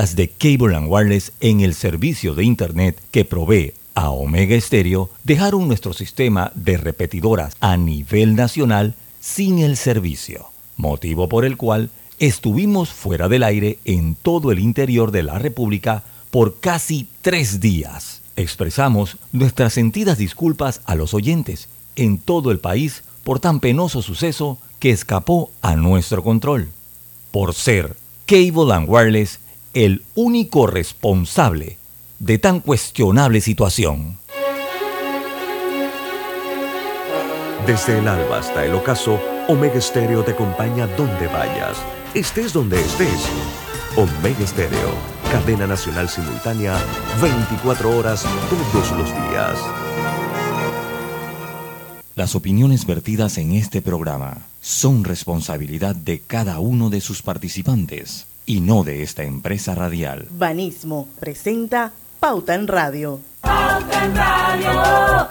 Las de Cable ⁇ Wireless en el servicio de Internet que provee a Omega Stereo dejaron nuestro sistema de repetidoras a nivel nacional sin el servicio, motivo por el cual estuvimos fuera del aire en todo el interior de la República por casi tres días. Expresamos nuestras sentidas disculpas a los oyentes en todo el país por tan penoso suceso que escapó a nuestro control. Por ser Cable ⁇ Wireless el único responsable de tan cuestionable situación. Desde el alba hasta el ocaso, Omega Stereo te acompaña donde vayas, estés donde estés. Omega Stereo, cadena nacional simultánea, 24 horas todos los días. Las opiniones vertidas en este programa son responsabilidad de cada uno de sus participantes y no de esta empresa radial. Banismo presenta Pauta en Radio. Pauta en Radio.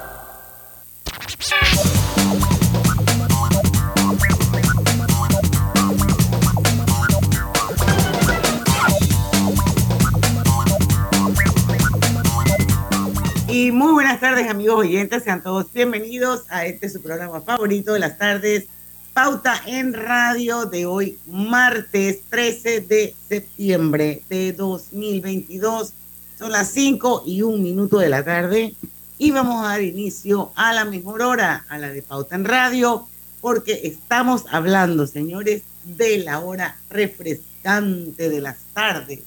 Y muy buenas tardes amigos oyentes, sean todos bienvenidos a este su programa favorito de las tardes, Pauta en Radio de hoy, martes 13 de septiembre de 2022. Son las 5 y un minuto de la tarde y vamos a dar inicio a la mejor hora, a la de Pauta en Radio, porque estamos hablando, señores, de la hora refrescante de las tardes,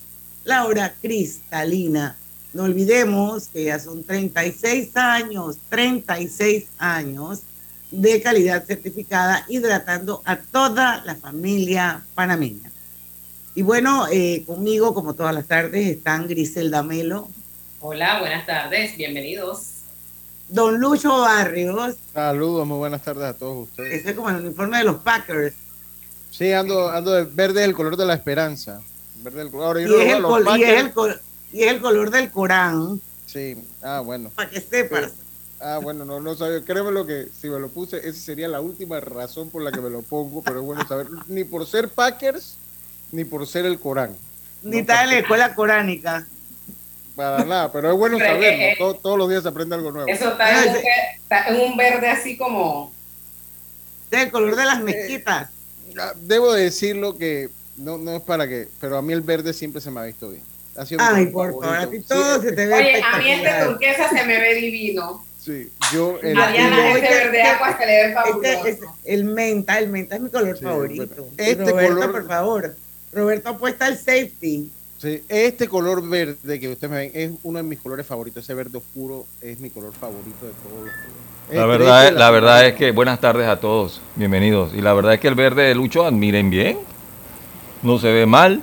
la hora cristalina. No olvidemos que ya son 36 años, 36 años de calidad certificada, hidratando a toda la familia panameña. Y bueno, eh, conmigo, como todas las tardes, están Griselda Melo. Hola, buenas tardes, bienvenidos. Don Lucho Barrios. Saludos, muy buenas tardes a todos ustedes. Ese es como el uniforme de los Packers. Sí, ando, ando de verde es el color de la esperanza. Verde del color. Y, es el, col y, es el y, es el color del Corán. Sí, ah, bueno. Para que sepas. Ah, bueno, no, no sabía. Créeme lo que si me lo puse, esa sería la última razón por la que me lo pongo, pero es bueno saber. Ni por ser Packers, ni por ser el Corán. Ni está en la escuela coránica. Para nada, pero es bueno saberlo. todos los días se aprende algo nuevo. Eso está en, un, está en un verde así como. el color de las eh, mezquitas. debo decirlo que no, no es para que, pero a mí el verde siempre se me ha visto bien. Ay, por favor, a ti todo se te ve Oye, a mí este turquesa se me ve divino. Sí, yo. El, Mariana, ese verde agua se le ve fabuloso. Este, el menta, el menta es mi color favorito. Este Roberto, color. por favor. Roberto apuesta al safety. Sí, este color verde que ustedes me ven es uno de mis colores favoritos. Ese verde oscuro es mi color favorito de todos los colores. La este verdad, es, la, verdad es que buenas tardes a todos, bienvenidos. Y la verdad es que el verde de Lucho, admiren bien, no se ve mal,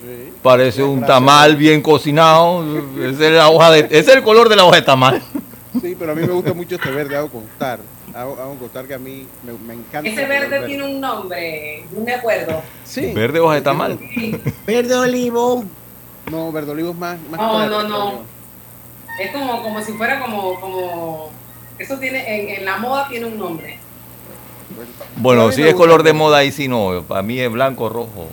sí, parece un tamal bien cocinado, es, la hoja de, es el color de la hoja de tamal. Sí, pero a mí me gusta mucho este verde, hago contar. Hago, hago contar que a mí me, me encanta. Ese verde, verde, tiene un nombre, no me acuerdo. Sí. Verde hoja de tamal. Sí. Verde olivo. No, verde olivo es más. más no, no, no. Es como, como si fuera como, como. Eso tiene, en, en la moda tiene un nombre. Bueno, si es color de moda ahí sí no, para mí es blanco, rojo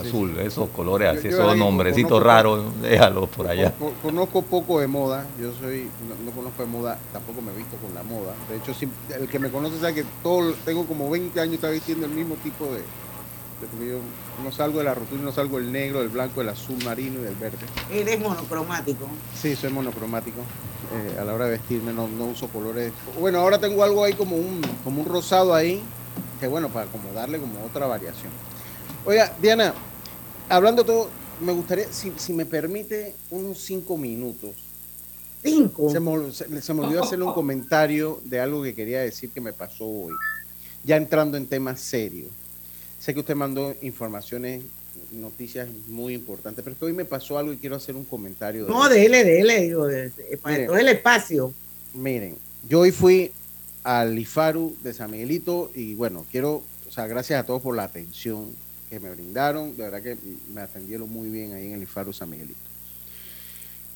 azul, sí. esos colores así, yo, esos nombrecitos raros, déjalo por allá. Conozco poco de moda, yo soy, no, no, conozco de moda, tampoco me he visto con la moda. De hecho, si, el que me conoce sabe que todo, tengo como 20 años está vistiendo el mismo tipo de, de yo no salgo de la rutina, no salgo el negro, el blanco, el azul marino y el verde. ¿Eres monocromático? Sí, soy monocromático. Eh, a la hora de vestirme no, no uso colores. Bueno, ahora tengo algo ahí como un, como un rosado ahí, que bueno, para como darle como otra variación. Oiga, Diana, hablando todo, me gustaría, si, si me permite, unos cinco minutos. ¿Cinco? Se me, se, se me olvidó hacerle un comentario de algo que quería decir que me pasó hoy. Ya entrando en temas serios. Sé que usted mandó informaciones, noticias muy importantes, pero es que hoy me pasó algo y quiero hacer un comentario. De no, déle, déle, digo, de, de, para miren, todo el espacio. Miren, yo hoy fui al IFARU de San Miguelito y bueno, quiero, o sea, gracias a todos por la atención que me brindaron. De verdad que me atendieron muy bien ahí en el IFARU San Miguelito.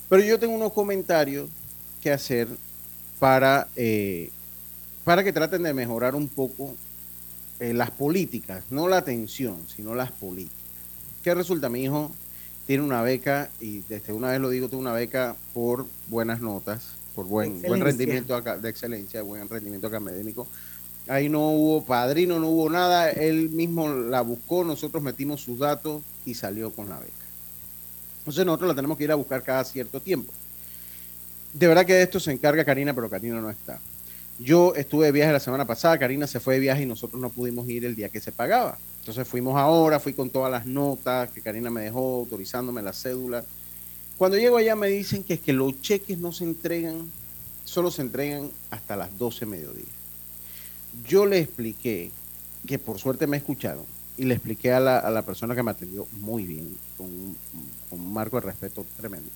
Pero yo tengo unos comentarios que hacer para, eh, para que traten de mejorar un poco eh, las políticas, no la atención, sino las políticas. ¿Qué resulta? Mi hijo tiene una beca, y desde una vez lo digo, tiene una beca por buenas notas, por buen, buen rendimiento de excelencia, buen rendimiento académico. Ahí no hubo padrino, no hubo nada, él mismo la buscó, nosotros metimos sus datos y salió con la beca. Entonces nosotros la tenemos que ir a buscar cada cierto tiempo. De verdad que de esto se encarga Karina, pero Karina no está. Yo estuve de viaje la semana pasada, Karina se fue de viaje y nosotros no pudimos ir el día que se pagaba. Entonces fuimos ahora, fui con todas las notas que Karina me dejó, autorizándome la cédula. Cuando llego allá me dicen que es que los cheques no se entregan, solo se entregan hasta las 12 mediodía. Yo le expliqué, que por suerte me escucharon, y le expliqué a la, persona que me atendió muy bien, con, con un marco de respeto tremendo.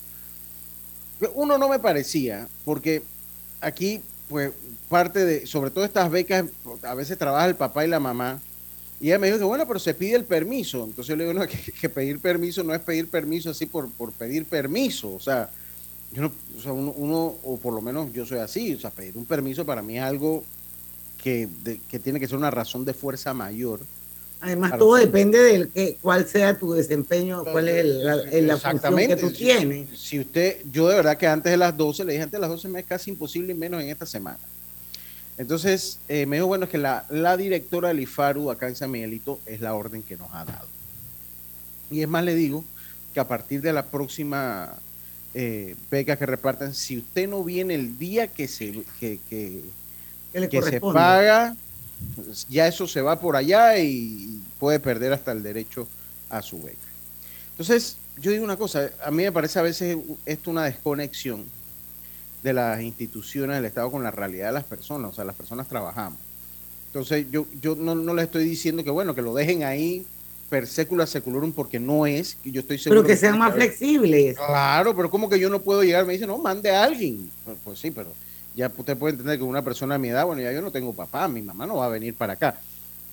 Uno no me parecía, porque aquí, pues, parte de, sobre todo estas becas, a veces trabaja el papá y la mamá, y ella me dijo que bueno, pero se pide el permiso. Entonces yo le digo, no, que, pedir permiso no es pedir permiso así por, por pedir permiso. O sea, yo no, o sea, uno, o por lo menos yo soy así, o sea, pedir un permiso para mí es algo que, que tiene que ser una razón de fuerza mayor. Además, todo depende de que, cuál sea tu desempeño, cuál es la, función que tú tienes. Si usted, yo de verdad que antes de las 12, le dije antes de las 12 me es casi imposible, y menos en esta semana. Entonces, eh, me dijo, bueno, es que la, directora del IFARU acá en San Miguelito es la orden que nos ha dado. Y es más, le digo que a partir de la próxima eh, beca que repartan, si usted no viene el día que se, que, que, se paga, ya eso se va por allá y puede perder hasta el derecho a su beca. Entonces, yo digo una cosa, a mí me parece a veces esto una desconexión de las instituciones del Estado con la realidad de las personas, o sea, las personas trabajamos. Entonces, yo, yo no, no le estoy diciendo que, bueno, que lo dejen ahí per secula seculorum porque no es, yo estoy seguro. Pero que sean más flexibles. Claro, pero como que yo no puedo llegar, me dice, no, mande a alguien. Pues, pues, sí, pero ya usted puede entender que una persona de mi edad, bueno, ya yo no tengo papá, mi mamá no va a venir para acá.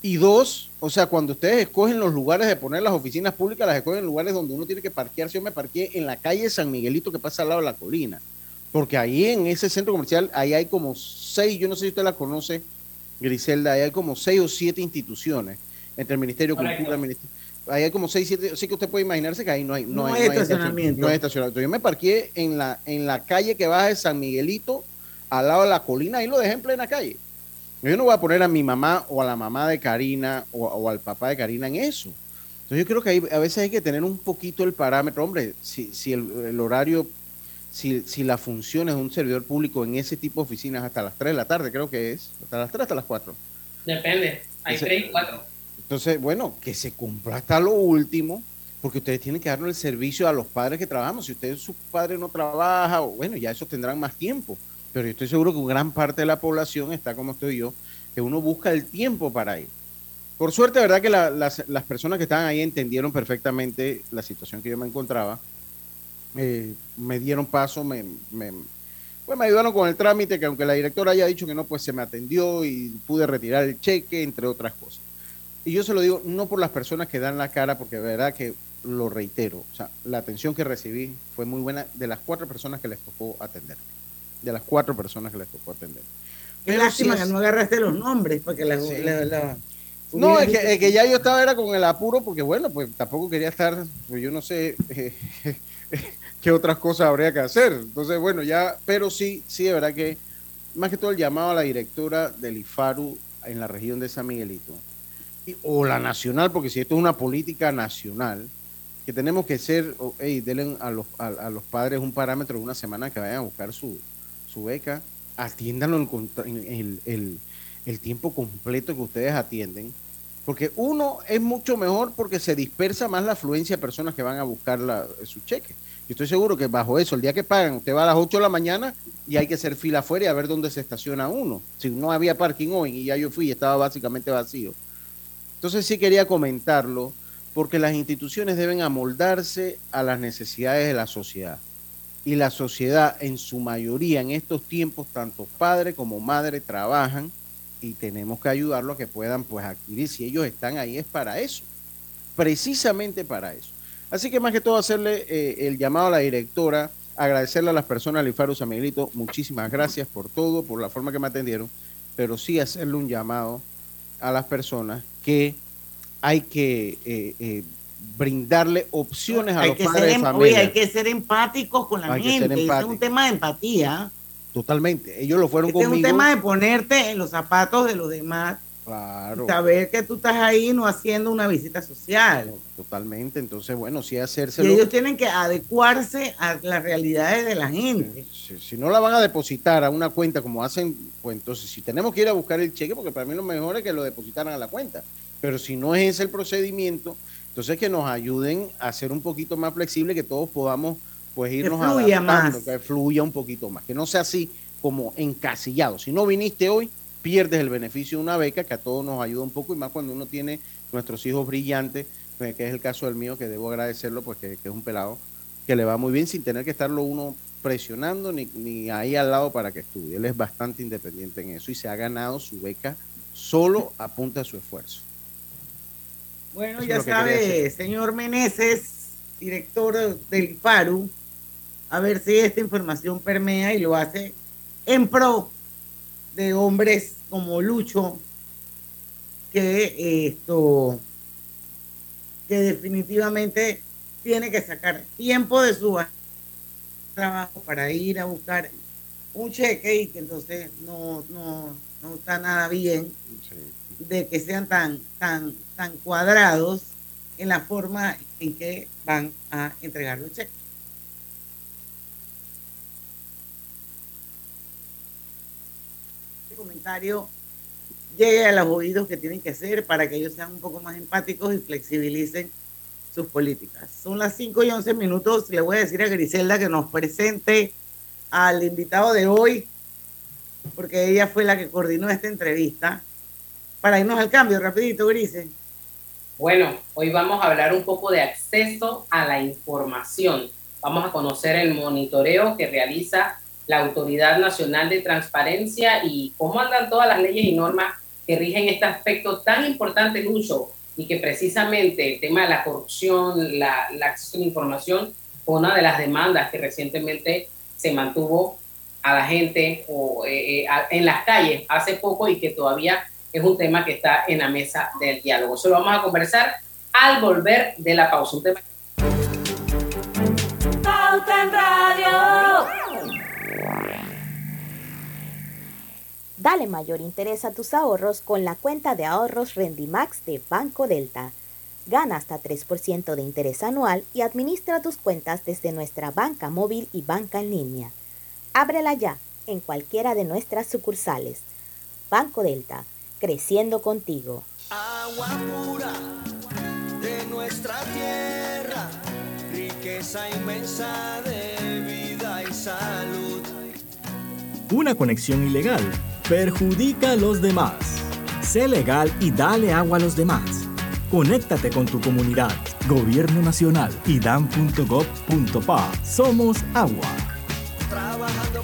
Y dos, o sea, cuando ustedes escogen los lugares de poner las oficinas públicas, las escogen en lugares donde uno tiene que parquearse. Yo me parqué en la calle San Miguelito que pasa al lado de la colina. Porque ahí en ese centro comercial, ahí hay como seis, yo no sé si usted la conoce, Griselda, ahí hay como seis o siete instituciones, entre el Ministerio de Cultura, el Ministerio, ahí hay como seis, siete, así que usted puede imaginarse que ahí no hay, no, hay, estacionamiento. No hay estacionamiento. Yo me parqué en la, en la calle que baja de San Miguelito, al lado de la colina, ahí lo dejé en plena calle. Yo no voy a poner a mi mamá o a la mamá de Karina o, al papá de Karina en eso. Entonces yo creo que a veces hay que tener un poquito el parámetro. Hombre, si, si el horario si, si la función es un servidor público en ese tipo de oficinas hasta las 3 de la tarde, creo que es, hasta las 3, hasta las 4. Depende, hay 3 y 4. Entonces, bueno, que se cumpla hasta lo último, porque ustedes tienen que darnos el servicio a los padres que trabajamos. Si ustedes, su padre no trabaja, bueno, ya esos tendrán más tiempo. Pero yo estoy seguro que gran parte de la población está como estoy yo, que uno busca el tiempo para ir. Por suerte, verdad que las, personas que estaban ahí entendieron perfectamente la situación que yo me encontraba eh, me dieron paso, me, pues me ayudaron con el trámite, que aunque la directora haya dicho que no, pues se me atendió y pude retirar el cheque, entre otras cosas. Y yo se lo digo no por las personas que dan la cara, porque de verdad que lo reitero, o sea, la atención que recibí fue muy buena de las cuatro personas que les tocó atender. De las cuatro personas que les tocó atender. Qué lástima que no agarraste los nombres, porque la, no, es que, ya yo estaba era con el apuro, porque bueno, pues tampoco quería estar, pues yo no sé, qué otras cosas habría que hacer. Entonces, bueno, ya, pero sí, sí, de verdad que, más que todo el llamado a la directora del IFARU en la región de San Miguelito, o la nacional, porque si esto es una política nacional, que tenemos que ser, hey, denle a los, a, los padres un parámetro de una semana que vayan a buscar su, su beca, atiéndanlo en el, tiempo completo que ustedes atienden, porque uno es mucho mejor porque se dispersa más la afluencia de personas que van a buscar la, su cheque. Yo estoy seguro que bajo eso, el día que pagan, usted va a las 8 de la mañana y hay que hacer fila afuera y a ver dónde se estaciona uno. Si no había parking hoy y ya yo fui y estaba básicamente vacío. Entonces sí quería comentarlo porque las instituciones deben amoldarse a las necesidades de la sociedad. Y la sociedad en su mayoría en estos tiempos, tanto padre como madre, trabajan y tenemos que ayudarlos a que puedan pues adquirir. Si ellos están ahí es para eso, precisamente para eso. Así que más que todo hacerle eh, el llamado a la directora, agradecerle a las personas del IFARU San Miguelito, muchísimas gracias por todo, por la forma que me atendieron, pero sí hacerle un llamado a las personas que hay que eh, eh, brindarle opciones a hay los que padres ser, de em- familia. oye, hay que ser empáticos con la Hay gente. Es un tema de empatía. Totalmente. Ellos lo fueron Este es un conmigo. tema de ponerte en los zapatos de los demás. Claro. Saber que tú estás ahí no haciendo una visita social. Totalmente. Entonces, bueno, sí Y hacérselo. ellos tienen que adecuarse a las realidades de la gente. Si, si no la van a depositar a una cuenta como hacen, pues entonces si tenemos que ir a buscar el cheque, porque para mí lo mejor es que lo depositaran a la cuenta. Pero si no es ese el procedimiento, entonces que nos ayuden a ser un poquito más flexible, que todos podamos pues irnos fluya adaptando, más. que fluya un poquito más, que no sea así como encasillado. Si no viniste hoy, pierdes el beneficio de una beca que a todos nos ayuda un poco y más cuando uno tiene nuestros hijos brillantes, pues, que es el caso del mío, que debo agradecerlo, pues que, que es un pelado que le va muy bien sin tener que estarlo uno presionando ni, ni ahí al lado para que estudie. Él es bastante independiente en eso y se ha ganado su beca solo a punta de su esfuerzo. Bueno, Eso ya sabe, señor Meneses, director del FARU, a ver si esta información permea y lo hace en pro de hombres como Lucho, que esto, que definitivamente tiene que sacar tiempo de su trabajo para ir a buscar un cheque y que entonces no, no, no está nada bien de que sean tan, tan, tan cuadrados en la forma en que van a entregar los cheques. Este comentario llegue a los oídos que tienen que ser para que ellos sean un poco más empáticos y flexibilicen sus políticas. Son las 5 y 11 minutos. Le voy a decir a Griselda que nos presente al invitado de hoy, porque ella fue la que coordinó esta entrevista. Para irnos al cambio, rapidito, Grise. Bueno, hoy vamos a hablar un poco de acceso a la información. Vamos a conocer el monitoreo que realiza la Autoridad Nacional de Transparencia y cómo andan todas las leyes y normas que rigen este aspecto tan importante, Lucho, y que precisamente el tema de la corrupción, la, acceso a la información, fue una de las demandas que recientemente se mantuvo a la gente o, eh, eh, a- en las calles hace poco y que todavía es un tema que está en la mesa del diálogo. Eso lo vamos a conversar al volver de la pausa. Un tema Pauta en Radio. Dale mayor interés a tus ahorros con la cuenta de ahorros Rendimax de Banco Delta. Gana hasta 3% de interés anual y administra tus cuentas desde nuestra banca móvil y banca en línea. Ábrela ya en cualquiera de nuestras sucursales. Banco Delta, creciendo contigo. Agua pura de nuestra tierra, riqueza inmensa de vida y salud. Una conexión ilegal perjudica a los demás. Sé legal y dale agua a los demás. Conéctate con tu comunidad. Gobierno Nacional y dan.gov.pa. Somos agua. Trabajando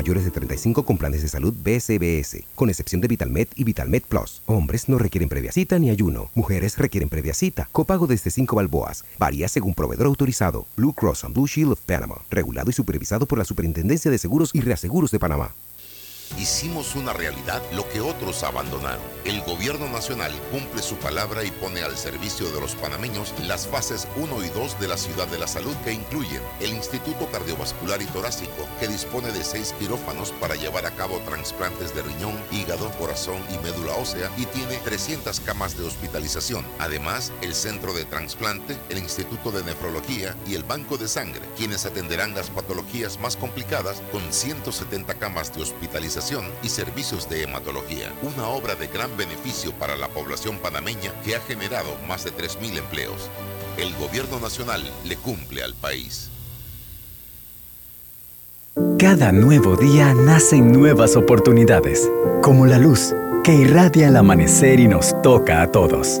mayores de 35 con planes de salud BCBS, con excepción de VitalMed y VitalMed Plus. Hombres no requieren previa cita ni ayuno. Mujeres requieren previa cita. Copago desde 5 balboas. Varía según proveedor autorizado. Blue Cross and Blue Shield of Panama. Regulado y supervisado por la Superintendencia de Seguros y Reaseguros de Panamá. Hicimos una realidad lo que otros abandonaron. El gobierno nacional cumple su palabra y pone al servicio de los panameños las fases 1 y 2 de la Ciudad de la Salud que incluyen el Instituto Cardiovascular y Torácico, que dispone de seis quirófanos para llevar a cabo trasplantes de riñón, hígado, corazón y médula ósea y tiene 300 camas de hospitalización. Además, el Centro de Transplante, el Instituto de Nefrología y el Banco de Sangre, quienes atenderán las patologías más complicadas con 170 camas de hospitalización y servicios de hematología. Una obra de gran beneficio para la población panameña que ha generado más de 3.000 empleos. El gobierno nacional le cumple al país. Cada nuevo día nacen nuevas oportunidades, como la luz que irradia el amanecer y nos toca a todos.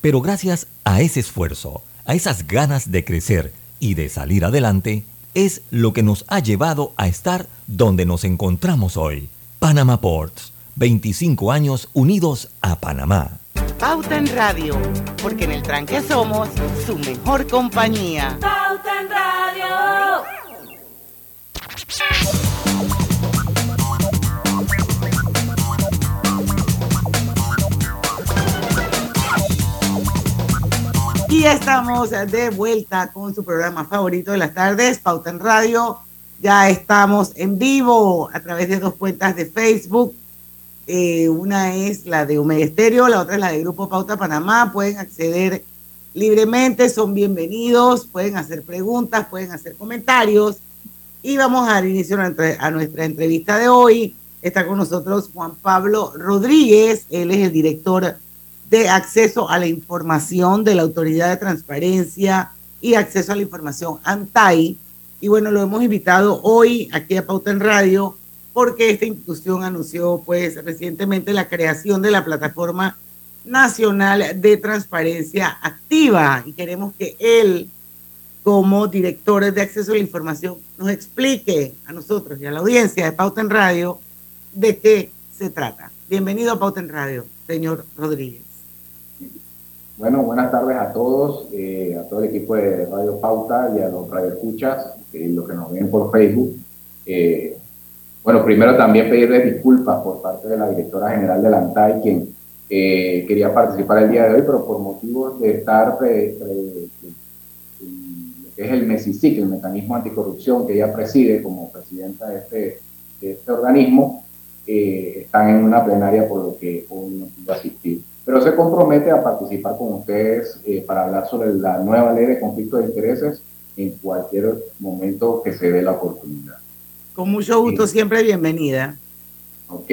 pero gracias a ese esfuerzo, a esas ganas de crecer y de salir adelante, es lo que nos ha llevado a estar donde nos encontramos hoy. Panama Ports, 25 años unidos a Panamá. Pauta en Radio, porque en el tranque somos su mejor compañía. Pauta en Radio. Y estamos de vuelta con su programa favorito de las tardes, Pauta en Radio. Ya estamos en vivo a través de dos cuentas de Facebook. Eh, una es la de Omega Estéreo, la otra es la de Grupo Pauta Panamá. Pueden acceder libremente, son bienvenidos, pueden hacer preguntas, pueden hacer comentarios. Y vamos a dar inicio a nuestra entrevista de hoy. Está con nosotros Juan Pablo Rodríguez, él es el director de acceso a la información de la Autoridad de Transparencia y Acceso a la Información, ANTAI. Y bueno, lo hemos invitado hoy aquí a Pauta en Radio porque esta institución anunció pues recientemente la creación de la Plataforma Nacional de Transparencia Activa y queremos que él, como director de acceso a la información, nos explique a nosotros y a la audiencia de Pauta en Radio de qué se trata. Bienvenido a Pauta en Radio, señor Rodríguez. Bueno, buenas tardes a todos, eh, a todo el equipo de Radio Pauta y a los radioescuchas, eh, los que nos ven por Facebook. Eh, bueno, primero también pedirles disculpas por parte de la directora general de la ANTAI, quien eh, quería participar el día de hoy, pero por motivos de estar pre, pre, que es el MESICIC, el Mecanismo Anticorrupción, que ella preside como presidenta de este, este organismo, están en una plenaria por lo que hoy no pudo asistir pero se compromete a participar con ustedes eh, para hablar sobre la nueva ley de conflicto de intereses en cualquier momento que se dé la oportunidad. Con mucho gusto, siempre bienvenida. Ok.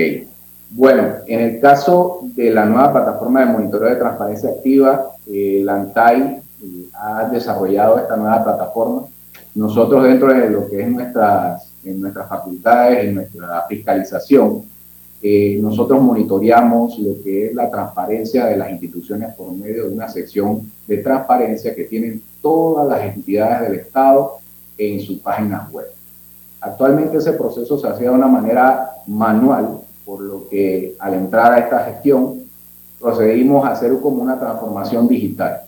Bueno, en el caso de la nueva plataforma de monitoreo de transparencia activa, eh, la ANTAI eh, ha desarrollado esta nueva plataforma. Nosotros dentro de lo que es nuestras, en nuestras facultades, en nuestra fiscalización, eh, nosotros monitoreamos lo que es la transparencia de las instituciones por medio de una sección de transparencia que tienen todas las entidades del Estado en sus páginas web. Actualmente ese proceso se hacía de una manera manual, por lo que al entrar a esta gestión procedimos a hacer como una transformación digital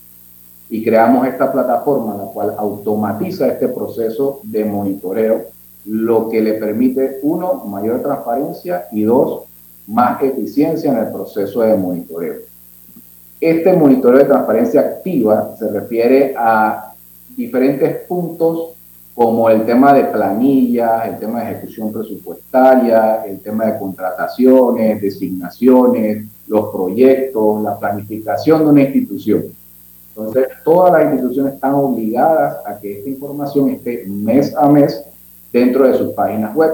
y creamos esta plataforma la cual automatiza este proceso de monitoreo lo que le permite, uno, mayor transparencia y dos, más eficiencia en el proceso de monitoreo. Este monitoreo de transparencia activa se refiere a diferentes puntos como el tema de planillas, el tema de ejecución presupuestaria, el tema de contrataciones, designaciones, los proyectos, la planificación de una institución. Entonces, todas las instituciones están obligadas a que esta información esté mes a mes dentro de sus páginas web.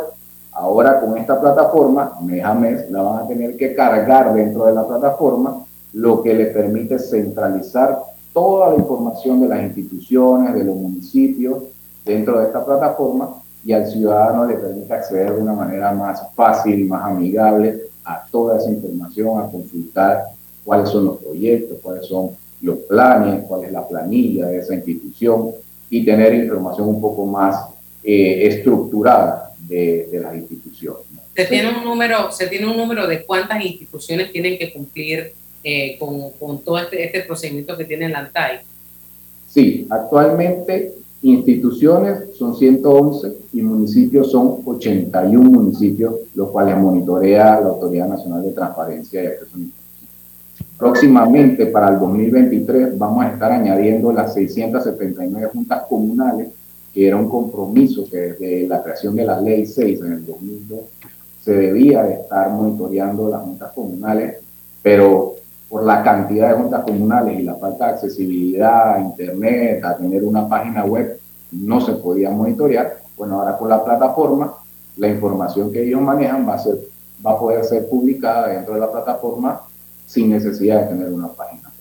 Ahora con esta plataforma, mes a mes, la van a tener que cargar dentro de la plataforma, lo que le permite centralizar toda la información de las instituciones, de los municipios, dentro de esta plataforma y al ciudadano le permite acceder de una manera más fácil, más amigable a toda esa información, a consultar cuáles son los proyectos, cuáles son los planes, cuál es la planilla de esa institución y tener información un poco más eh, estructurada de, de, las instituciones. ¿Se tiene, un número, ¿Se tiene un número de cuántas instituciones tienen que cumplir eh, con, con, todo este, este, procedimiento que tiene la ANTAI? Sí, actualmente instituciones son 111 y municipios son 81 municipios, los cuales monitorea la Autoridad Nacional de Transparencia y Acceso. Próximamente, para el 2023, vamos a estar añadiendo las 679 juntas comunales, que era un compromiso que desde la creación de la Ley 6 en el 2002 se debía de estar monitoreando las juntas comunales, pero por la cantidad de juntas comunales y la falta de accesibilidad a Internet, a tener una página web, no se podía monitorear. Bueno, ahora con la plataforma, la información que ellos manejan va a, ser, va a poder ser publicada dentro de la plataforma sin necesidad de tener una página.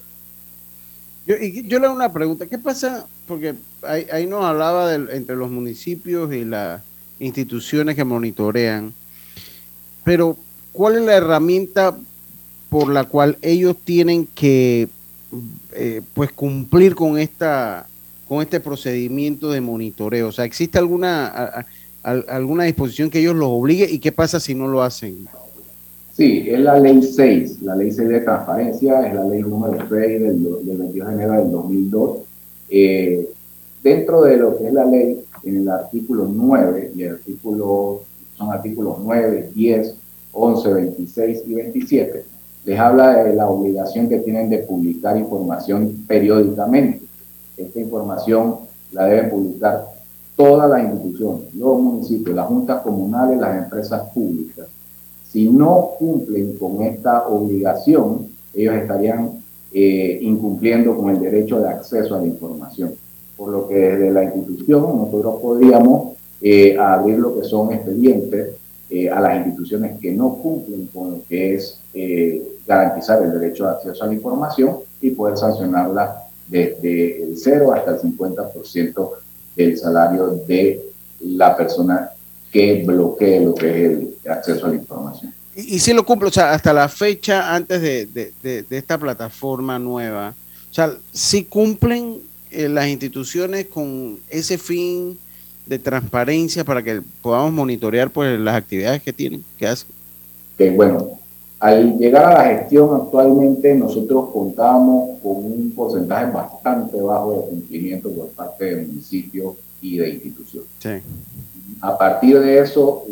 Yo, yo le hago una pregunta, ¿qué pasa? Porque ahí, ahí nos hablaba de, entre los municipios y las instituciones que monitorean, pero ¿cuál es la herramienta por la cual ellos tienen que eh, pues cumplir con esta con este procedimiento de monitoreo? O sea, ¿existe alguna, a, alguna disposición que ellos los obligue y qué pasa si no lo hacen? Sí, es la ley 6, la ley 6 de transparencia, es la ley número 6 del, del 22 de enero del 2002. Eh, dentro de lo que es la ley, en el artículo 9, y el artículo, son artículos 9, 10, 11, 26 y 27, les habla de la obligación que tienen de publicar información periódicamente. Esta información la deben publicar todas las instituciones, los municipios, las juntas comunales, las empresas públicas si no cumplen con esta obligación, ellos estarían eh, incumpliendo con el derecho de acceso a la información. Por lo que desde la institución nosotros podríamos eh, abrir lo que son expedientes eh, a las instituciones que no cumplen con lo que es garantizar el derecho de acceso a la información y poder sancionarlas desde el 0 hasta el 50% del salario de la persona que bloquee lo que es el acceso a la información. Y, y si lo cumple, o sea, hasta la fecha antes de, de, de, de esta plataforma nueva, o sea, si cumplen eh, las instituciones con ese fin de transparencia para que podamos monitorear pues, las actividades que tienen, que hacen. Que bueno, al llegar a la gestión actualmente nosotros contábamos con un porcentaje bastante bajo de cumplimiento por parte de municipios y de instituciones. Sí. A partir de eso,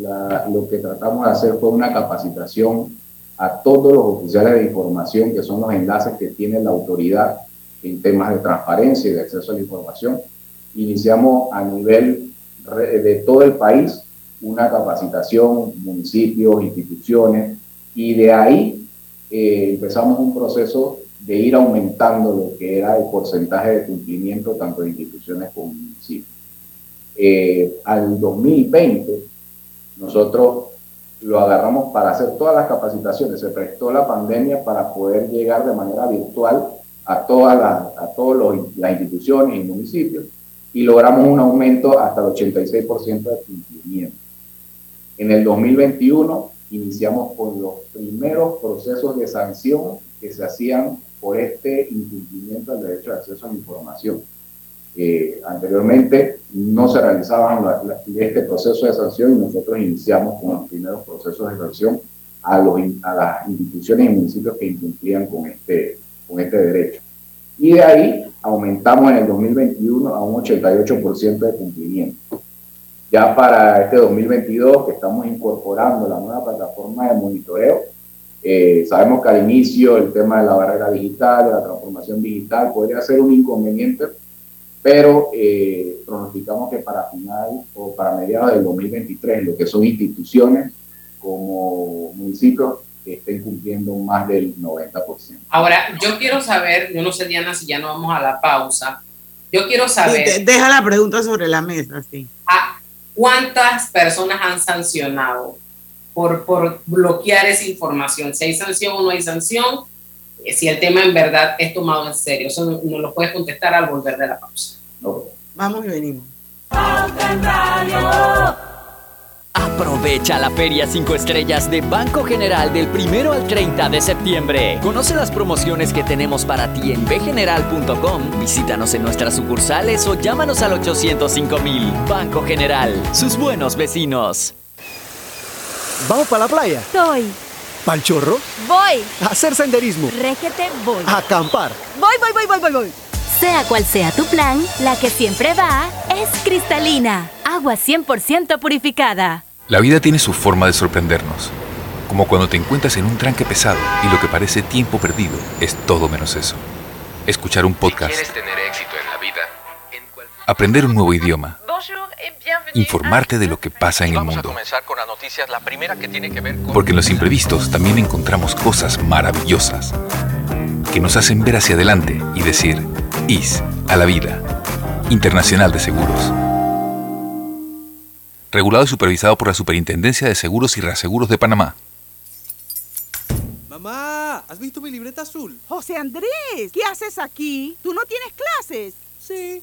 lo que tratamos de hacer fue una capacitación a todos los oficiales de información, que son los enlaces que tiene la autoridad en temas de transparencia y de acceso a la información. Iniciamos a nivel de todo el país una capacitación, municipios, instituciones, y de ahí eh, empezamos un proceso de ir aumentando lo que era el porcentaje de cumplimiento tanto de instituciones como municipios eh, al 2020, nosotros lo agarramos para hacer todas las capacitaciones. Se prestó la pandemia para poder llegar de manera virtual a todas las, a todos las instituciones y municipios y logramos un aumento hasta el 86% de cumplimiento. En el 2021 iniciamos con los primeros procesos de sanción que se hacían por este incumplimiento del derecho de acceso a la información. Eh, anteriormente no se realizaban la, la, este proceso de sanción y nosotros iniciamos con los primeros procesos de sanción a, los, a las instituciones y municipios que incumplían con este, con este derecho. Y de ahí aumentamos en el 2021 a un 88% de cumplimiento. Ya para este 2022, que estamos incorporando la nueva plataforma de monitoreo, eh, sabemos que al inicio el tema de la barrera digital, de la transformación digital, podría ser un inconveniente pero eh, pronosticamos que para final o para mediados del 2023, lo que son instituciones como municipios, estén cumpliendo más del 90%. Ahora, yo quiero saber, yo no sé, Diana, si ya no vamos a la pausa, yo quiero saber... deja la pregunta sobre la mesa, sí. ¿Cuántas personas han sancionado por, por bloquear esa información? Si hay sanción o no hay sanción, si el tema en verdad es tomado en serio. Eso nos no lo puedes contestar al volver de la pausa. Vamos y venimos. Aprovecha la Feria 5 Estrellas de Banco General del 1 al 30 de septiembre. Conoce las promociones que tenemos para ti en bgeneral.com. Visítanos en nuestras sucursales o llámanos al 805 mil. Banco General, sus buenos vecinos. ¿Vamos para la playa? Soy. ¿Pal chorro? Voy. A hacer senderismo. Régete, voy. A acampar. Voy, voy, voy, voy, voy, voy. Sea cual sea tu plan, la que siempre va es cristalina. Agua 100% purificada. La vida tiene su forma de sorprendernos. Como cuando te encuentras en un tranque pesado y lo que parece tiempo perdido es todo menos eso. Escuchar un podcast. tener éxito en la vida, Aprender un nuevo idioma. Informarte de lo que pasa en el vamos a mundo. comenzar con las noticias, la primera que tiene que ver con... Porque en los imprevistos también encontramos cosas maravillosas que nos hacen ver hacia adelante y decir, IS a la vida. Internacional de Seguros. Regulado y supervisado por la Superintendencia de Seguros y Reaseguros de Panamá. Mamá, ¿has visto mi libreta azul? José Andrés, ¿qué haces aquí? ¿Tú no tienes clases? Sí,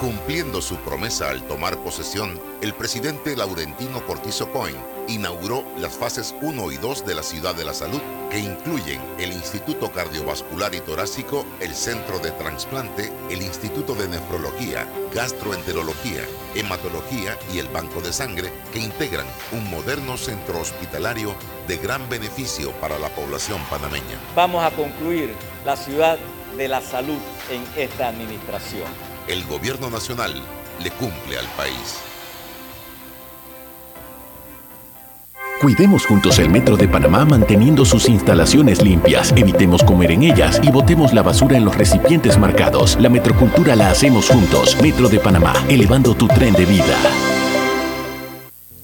Cumpliendo su promesa al tomar posesión, el presidente Laurentino Cortizo Cohen inauguró las fases 1 y 2 de la Ciudad de la Salud, que incluyen el Instituto Cardiovascular y Torácico, el Centro de Transplante, el Instituto de Nefrología, Gastroenterología, Hematología y el Banco de Sangre, que integran un moderno centro hospitalario de gran beneficio para la población panameña. Vamos a concluir la ciudad de la salud en esta administración. El gobierno nacional le cumple al país. Cuidemos juntos el Metro de Panamá manteniendo sus instalaciones limpias, evitemos comer en ellas y botemos la basura en los recipientes marcados. La metrocultura la hacemos juntos. Metro de Panamá, elevando tu tren de vida.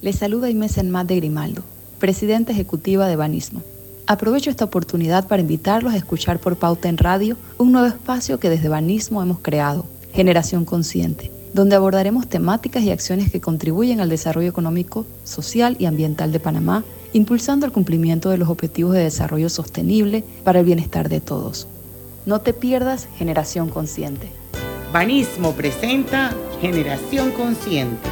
Les saluda Inés Enmat de Grimaldo, presidenta ejecutiva de Banismo. Aprovecho esta oportunidad para invitarlos a escuchar por Pauta en Radio un nuevo espacio que desde Banismo hemos creado, Generación Consciente, donde abordaremos temáticas y acciones que contribuyen al desarrollo económico, social y ambiental de Panamá, impulsando el cumplimiento de los objetivos de desarrollo sostenible para el bienestar de todos. No te pierdas Generación Consciente. Banismo presenta Generación Consciente.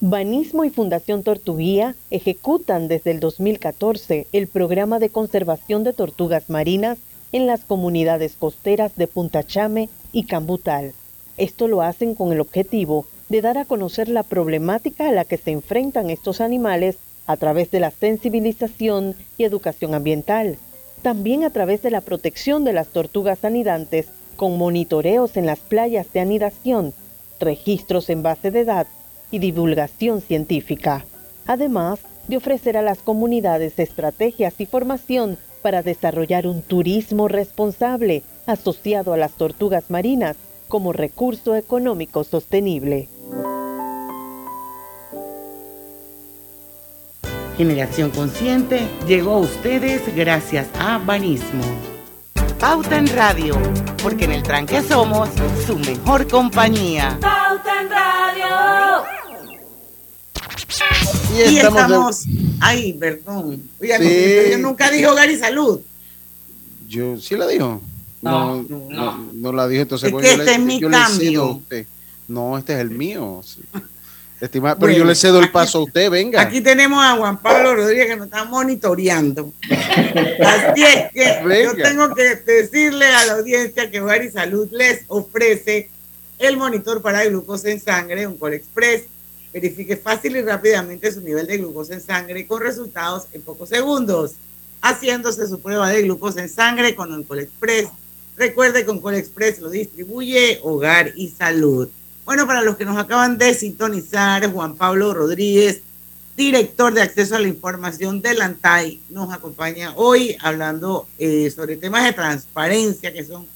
Banismo y Fundación Tortuguía ejecutan desde el 2014 el programa de conservación de tortugas marinas en las comunidades costeras de Punta Chame y Cambutal. Esto lo hacen con el objetivo de dar a conocer la problemática a la que se enfrentan estos animales a través de la sensibilización y educación ambiental, también a través de la protección de las tortugas anidantes con monitoreos en las playas de anidación, registros en base de datos y divulgación científica, además de ofrecer a las comunidades estrategias y formación para desarrollar un turismo responsable asociado a las tortugas marinas como recurso económico sostenible. Generación Consciente llegó a ustedes gracias a Banismo. Pauta en Radio, porque en el tranque somos su mejor compañía. Pauta en Radio. Y estamos, ay, perdón. Oiga, Sí. yo nunca dijo Gary Salud. Yo, ¿sí la dijo? No, No, no, no la dijo, entonces Es bueno, que yo este le- es mi yo le cambio. usted. No, este es el mío. sí. Estimada, pero yo le cedo el paso a usted, venga. Aquí tenemos a Juan Pablo Rodríguez que nos está monitoreando. Así es que yo tengo que decirle a la audiencia que Bari Salud les ofrece el monitor para glucosa en sangre, un Core Express. Verifique fácil y rápidamente su nivel de glucosa en sangre con resultados en pocos segundos, haciéndose su prueba de glucosa en sangre con Oncol Express. Recuerde que Oncol Express lo distribuye Hogar y Salud. Bueno, para los que nos acaban de sintonizar, Juan Pablo Rodríguez, director de acceso a la información del ANTAI, nos acompaña hoy hablando eh, sobre temas de transparencia que son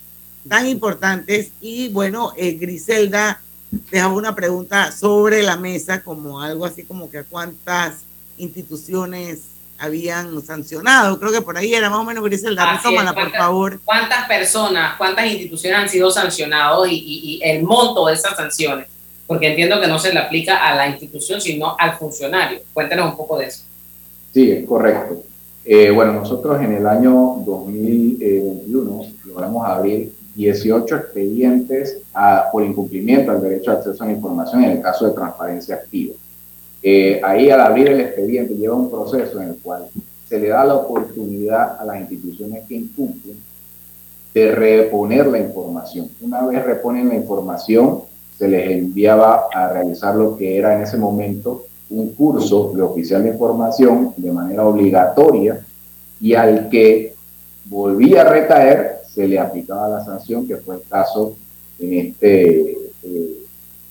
tan importantes. Y bueno, eh, Griselda dejaba una pregunta sobre la mesa, como algo así como que a cuántas instituciones habían sancionado. Creo que por ahí era más o menos Griselda. Retómala, por favor. ¿Cuántas personas, cuántas instituciones han sido sancionados y, el monto de esas sanciones? Porque entiendo que no se le aplica a la institución, sino al funcionario. Cuéntenos un poco de eso. Sí, es correcto. Eh, bueno, nosotros en el año 2021 logramos abrir 18 expedientes por incumplimiento del derecho de acceso a la información en el caso de transparencia activa. Eh, ahí al abrir el expediente lleva un proceso en el cual se le da la oportunidad a las instituciones que incumplen de reponer la información. Una vez reponen la información, se les enviaba a realizar lo que era en ese momento un curso de oficial de información de manera obligatoria y al que volvía a recaer se le aplicaba la sanción, que fue el caso en este eh,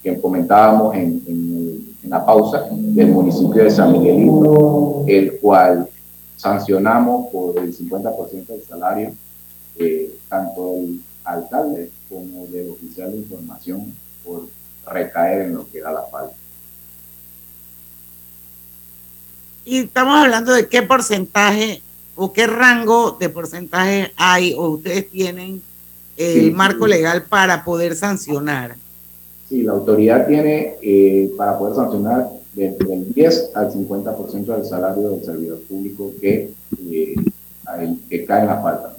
que comentábamos en, la pausa del municipio de San Miguelito, el cual sancionamos por el 50% del salario, eh, tanto del alcalde como del oficial de información por recaer en lo que era la falta. Y estamos hablando de qué porcentaje o qué rango de porcentaje hay o ustedes tienen el marco legal para poder sancionar. Sí, la autoridad tiene eh, para poder sancionar desde del 10 al 50% del salario del servidor público que, eh, que cae en la falta.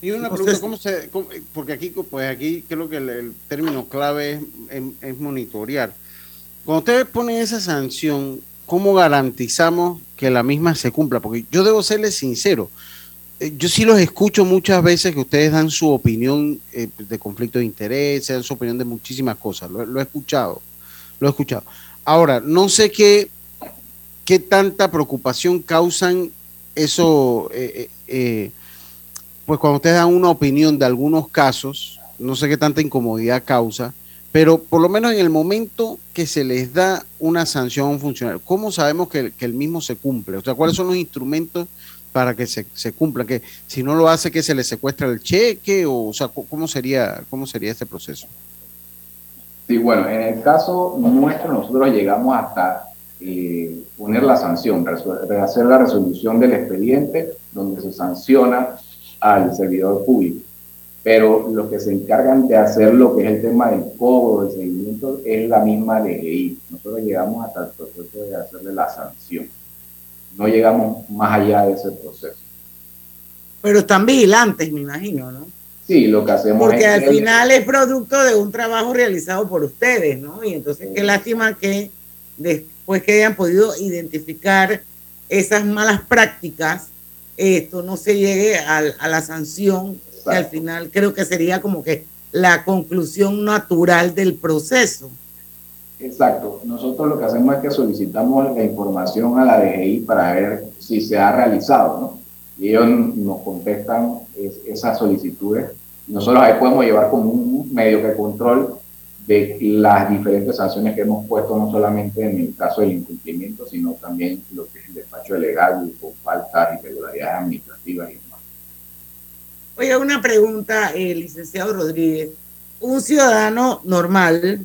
Y una pregunta, ¿cómo se, porque aquí, pues aquí creo que el, término clave es, es, monitorear. Cuando ustedes ponen esa sanción, ¿cómo garantizamos que la misma se cumpla? Porque yo debo serles sincero, eh, yo sí los escucho muchas veces que ustedes dan su opinión eh, de conflicto de interés, dan su opinión de muchísimas cosas. Lo, he escuchado, lo he escuchado. Ahora, no sé qué, qué tanta preocupación causan eso, eh, pues cuando ustedes dan una opinión de algunos casos, no sé qué tanta incomodidad causa, pero por lo menos en el momento que se les da una sanción a un funcionario, ¿cómo sabemos que, el mismo se cumple? O sea, ¿cuáles son los instrumentos para que se, cumpla? Que si no lo hace, que se le secuestra el cheque o, o sea, ¿cómo sería, cómo sería este proceso? Sí, bueno, en el caso nuestro nosotros llegamos hasta eh, poner la sanción, hacer la resolución del expediente donde se sanciona al servidor público. Pero los que se encargan de hacer lo que es el tema del cobro, del seguimiento, es la misma DGI. Nosotros llegamos hasta el proceso de hacerle la sanción no llegamos más allá de ese proceso. Pero están vigilantes, me imagino, ¿no? Sí, lo que hacemos Porque al final es producto de un trabajo realizado por ustedes, ¿no? Y entonces qué lástima que después que hayan podido identificar esas malas prácticas, esto no se llegue a, la sanción, al final creo que sería como que la conclusión natural del proceso. Exacto. Nosotros lo que hacemos es que solicitamos la información a la DGI para ver si se ha realizado, ¿no? Y ellos nos contestan esas solicitudes. Nosotros ahí podemos llevar como un medio de control de las diferentes sanciones que hemos puesto, no solamente en el caso del incumplimiento, sino también lo que es el despacho legal por faltas, irregularidades administrativas y Oye, una pregunta, eh, licenciado Rodríguez. Un ciudadano normal,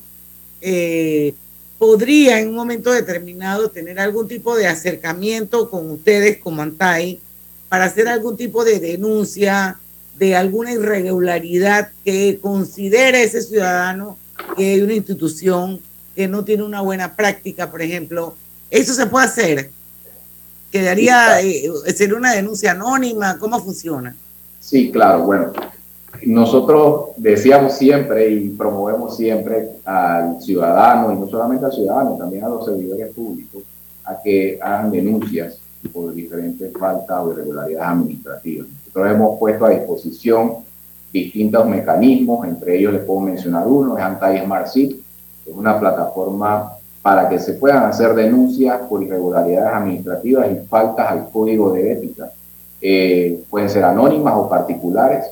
eh, podría en un momento determinado tener algún tipo de acercamiento con ustedes como ANTAI para hacer algún tipo de denuncia de alguna irregularidad que considere ese ciudadano que hay una institución que no tiene una buena práctica, por ejemplo. ¿Eso se puede hacer? ¿Quedaría eh, ser una denuncia anónima? ¿Cómo funciona? Sí, claro. Bueno, nosotros decíamos siempre y promovemos siempre al ciudadano, y no solamente al ciudadano, también a los servidores públicos, a que hagan denuncias por diferentes faltas o irregularidades administrativas. Nosotros hemos puesto a disposición distintos mecanismos, entre ellos les puedo mencionar uno, es Anti-Smart es una plataforma para que se puedan hacer denuncias por irregularidades administrativas y faltas al código de ética. Eh, pueden ser anónimas o particulares,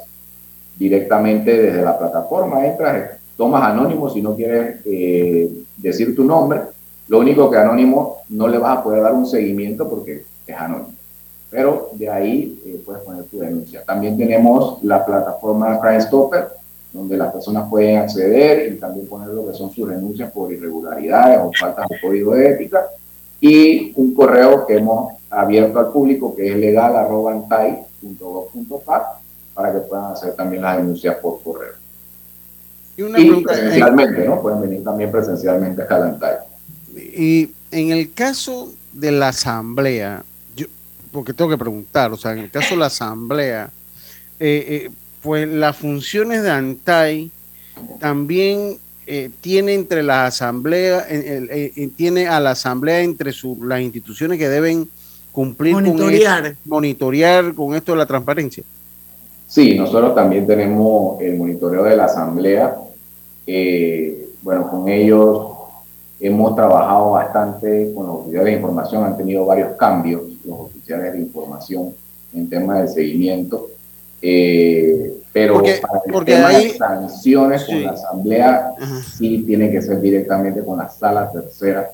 directamente desde la plataforma entras, tomas anónimo si no quieres eh, decir tu nombre, lo único que anónimo no le vas a poder dar un seguimiento porque es anónimo. Pero de ahí eh, puedes poner tu denuncia. También tenemos la plataforma Crime Stopper, donde las personas pueden acceder y también poner lo que son sus denuncias por irregularidades o faltas de código de ética. Y un correo que hemos abierto al público que es legal.antai.gov.pat para que puedan hacer también las denuncias por correo. Y, una presencialmente, ¿no? Pueden venir también presencialmente a Calantay. Y en el caso de la asamblea, yo, porque tengo que preguntar, o sea, en el caso de la asamblea, eh, eh, pues las funciones de ANTAI también eh, tiene entre la asamblea, tiene a la asamblea entre las instituciones que deben cumplir monitorear. con monitorear con esto de la transparencia. Sí, nosotros también tenemos el monitoreo de la asamblea. bueno, con ellos Hemos trabajado bastante con los oficiales de información, han tenido varios cambios los oficiales de información en temas de seguimiento. Eh, pero porque, para el porque tema ahí, de sanciones con la asamblea, sí tiene que ser directamente con la sala tercera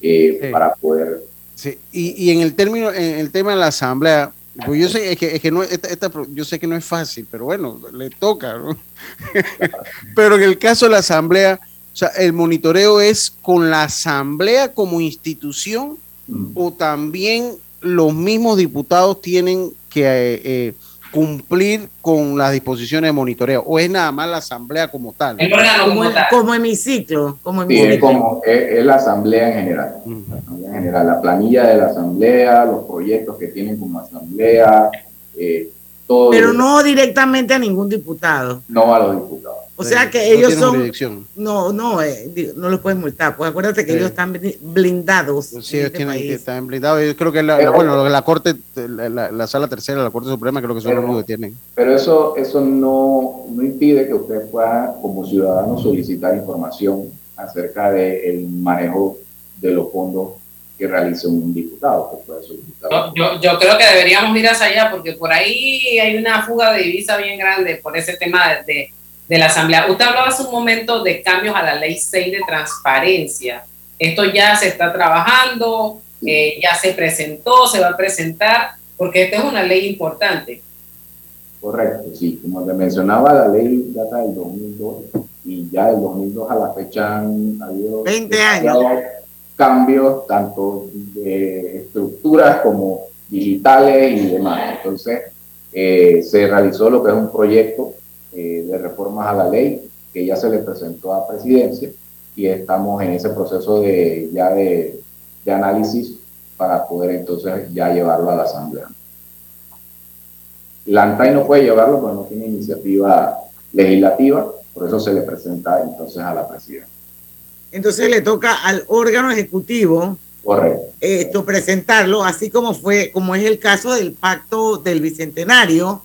eh, Sí. para poder Sí, y, y en el término, en el tema de la asamblea, pues yo sé es que, es que no, esta, esta- yo sé que no es fácil, pero bueno, le toca, ¿no? pero en el caso de la asamblea, o sea, el monitoreo es con la asamblea como institución o también los mismos diputados tienen que eh, eh, cumplir con las disposiciones de monitoreo o es nada más la asamblea como tal. como, como hemiciclo, como Sí, es, hemiciclo. como, es, es la asamblea en general. La asamblea en general, la planilla de la asamblea, los proyectos que tienen como asamblea, eh, todo. Pero no directamente a ningún diputado. No a los diputados. O sea que No ellos son. jurisdicción. No, no, eh, digo, no los puedes multar. Pues acuérdate que Sí. ellos están bli- blindados. Sí, en ellos este tienen que país. estar blindados. Yo creo que la, Pero- bueno, la corte, la, la- la sala tercera, la corte suprema, creo que son los Pero- únicos que tienen. Pero eso, eso no, no impide que usted pueda, como ciudadano, solicitar información acerca del manejo de los fondos que realice un diputado. Que puede solicitar. Yo, yo, yo creo que deberíamos ir hacia allá porque por ahí hay una fuga de divisa bien grande por ese tema de, de, de la Asamblea. Usted hablaba hace un momento de cambios a la ley 6 de transparencia. Esto ya se está trabajando, eh, ya se presentó, se va a presentar, porque esta es una ley importante. Correcto, sí. Como te mencionaba, la ley data del 2002 y ya del 2002 a la fecha han habido 20 años. Cambios, tanto de estructuras como digitales y demás. Entonces, eh, se realizó lo que es un proyecto eh, de reformas a la ley que ya se le presentó a presidencia y estamos en ese proceso de ya de, de análisis para poder entonces ya llevarlo a la asamblea. La ANTAI no puede llevarlo porque no tiene iniciativa legislativa, por eso se le presenta entonces a la presidencia. Entonces le toca al órgano ejecutivo esto presentarlo, así como fue, como es el caso del pacto del bicentenario,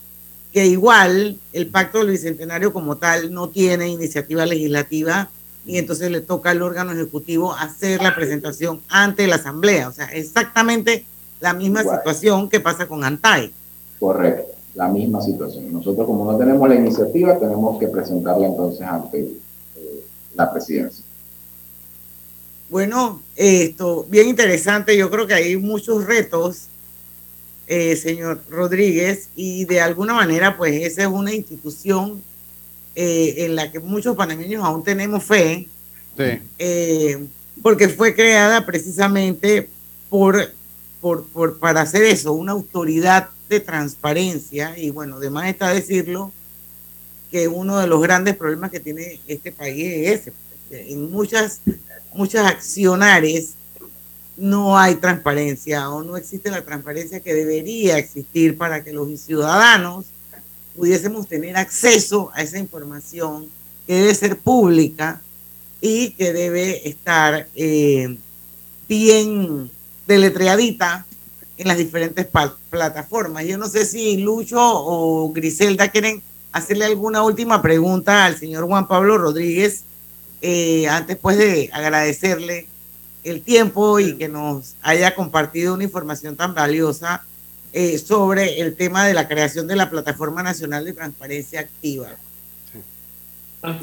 que igual el pacto del bicentenario como tal no tiene iniciativa legislativa y entonces le toca al órgano ejecutivo hacer la presentación ante la asamblea, o sea, exactamente la misma Igual. situación que pasa con Antay. Correcto, la misma situación. Nosotros como no tenemos la iniciativa, tenemos que presentarla entonces ante eh, la presidencia. Bueno, esto, bien interesante. Yo creo que hay muchos retos, eh, señor Rodríguez, y de alguna manera, pues esa es una institución eh, en la que muchos panameños aún tenemos fe, Sí. eh, porque fue creada precisamente por, por, por, para hacer eso, una autoridad de transparencia, y bueno, además está decirlo, que uno de los grandes problemas que tiene este país es ese. porque En muchas, muchas accionares no hay transparencia o no existe la transparencia que debería existir para que los ciudadanos pudiésemos tener acceso a esa información que debe ser pública y que debe estar eh, bien deletreadita en las diferentes plataformas. Yo no sé si Lucho o Griselda quieren hacerle alguna última pregunta al señor Juan Pablo Rodríguez, eh, antes pues de agradecerle el tiempo y que nos haya compartido una información tan valiosa eh, sobre el tema de la creación de la Plataforma Nacional de Transparencia Activa. más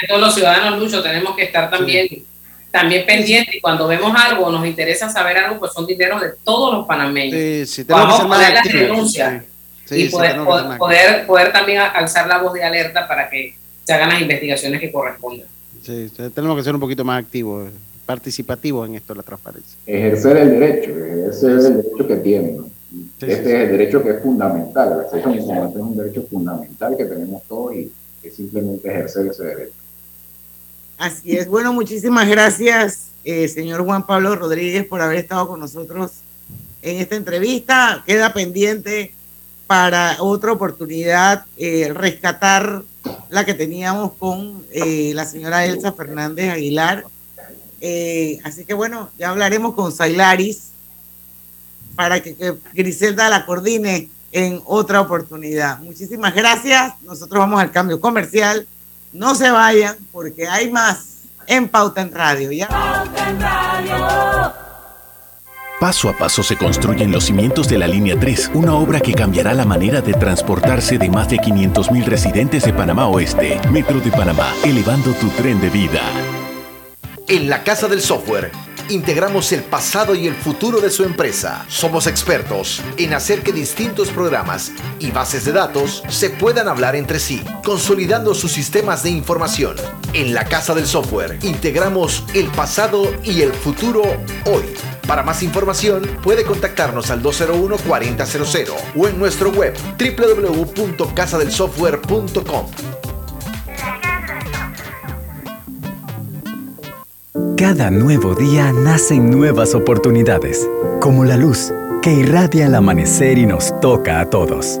que todos los ciudadanos, Lucho, tenemos que estar también también pendiente y cuando vemos algo, nos interesa saber algo, pues son dineros de todos los panameños. Vamos a poner las denuncias y poder, poder, poder, también alzar la voz de alerta para que se hagan las investigaciones que correspondan. Sí, tenemos que ser un poquito más activos, participativos en esto la transparencia. Ejercer el derecho, ese es el derecho que tienen. este es el derecho que es fundamental, el acceso a la información es un derecho fundamental que tenemos todos y que simplemente ejercer ese derecho. Así es. Bueno, muchísimas gracias, eh, señor Juan Pablo Rodríguez, por haber estado con nosotros en esta entrevista. Queda pendiente para otra oportunidad eh, rescatar la que teníamos con eh, la señora Elsa Fernández Aguilar. así que bueno, ya hablaremos con Sailaris para que, que Griselda la coordine en otra oportunidad. Muchísimas gracias. Nosotros vamos al cambio comercial. No se vayan porque hay más en Pauta en Radio. ¿ya? Pauta en Radio. Paso a paso se construyen los cimientos de la Línea 3, una obra que cambiará la manera de transportarse de más de 500.000 residentes de Panamá Oeste. Metro de Panamá, elevando tu tren de vida. En la Casa del Software integramos el pasado y el futuro de su empresa. Somos expertos en hacer que distintos programas y bases de datos se puedan hablar entre sí, consolidando sus sistemas de información. En la Casa del Software integramos el pasado y el futuro hoy. Para más información puede contactarnos al 201-4000 o en nuestro web www.casadelsoftware.com. Cada nuevo día nacen nuevas oportunidades, como la luz que irradia el amanecer y nos toca a todos.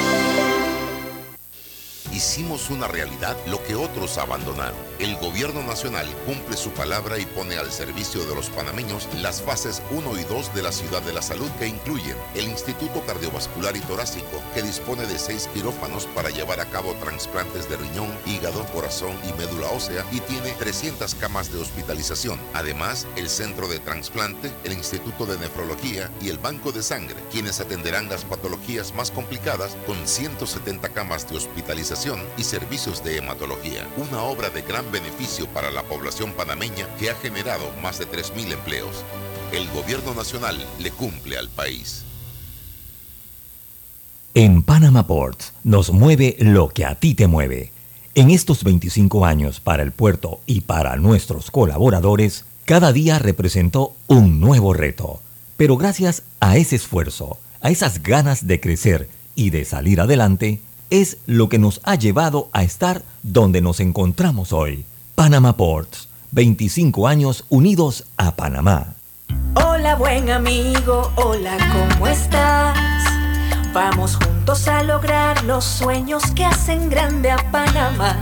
hicimos una realidad lo que otros abandonaron. El gobierno nacional cumple su palabra y pone al servicio de los panameños las fases 1 y 2 de la ciudad de la salud que incluyen el Instituto Cardiovascular y Torácico, que dispone de seis quirófanos para llevar a cabo trasplantes de riñón, hígado, corazón y médula ósea y tiene 300 camas de hospitalización. Además, el Centro de Transplante, el Instituto de Nefrología y el Banco de Sangre, quienes atenderán las patologías más complicadas con 170 camas de hospitalización y servicios de hematología, una obra de gran beneficio para la población panameña que ha generado más de 3.000 empleos. El gobierno nacional le cumple al país. En Panama Ports nos mueve lo que a ti te mueve. En estos 25 años para el puerto y para nuestros colaboradores, cada día representó un nuevo reto. Pero gracias a ese esfuerzo, a esas ganas de crecer y de salir adelante, es lo que nos ha llevado a estar donde nos encontramos hoy. Panama Ports, 25 años unidos a Panamá. Hola buen amigo, hola, ¿cómo estás? Vamos juntos a lograr los sueños que hacen grande a Panamá.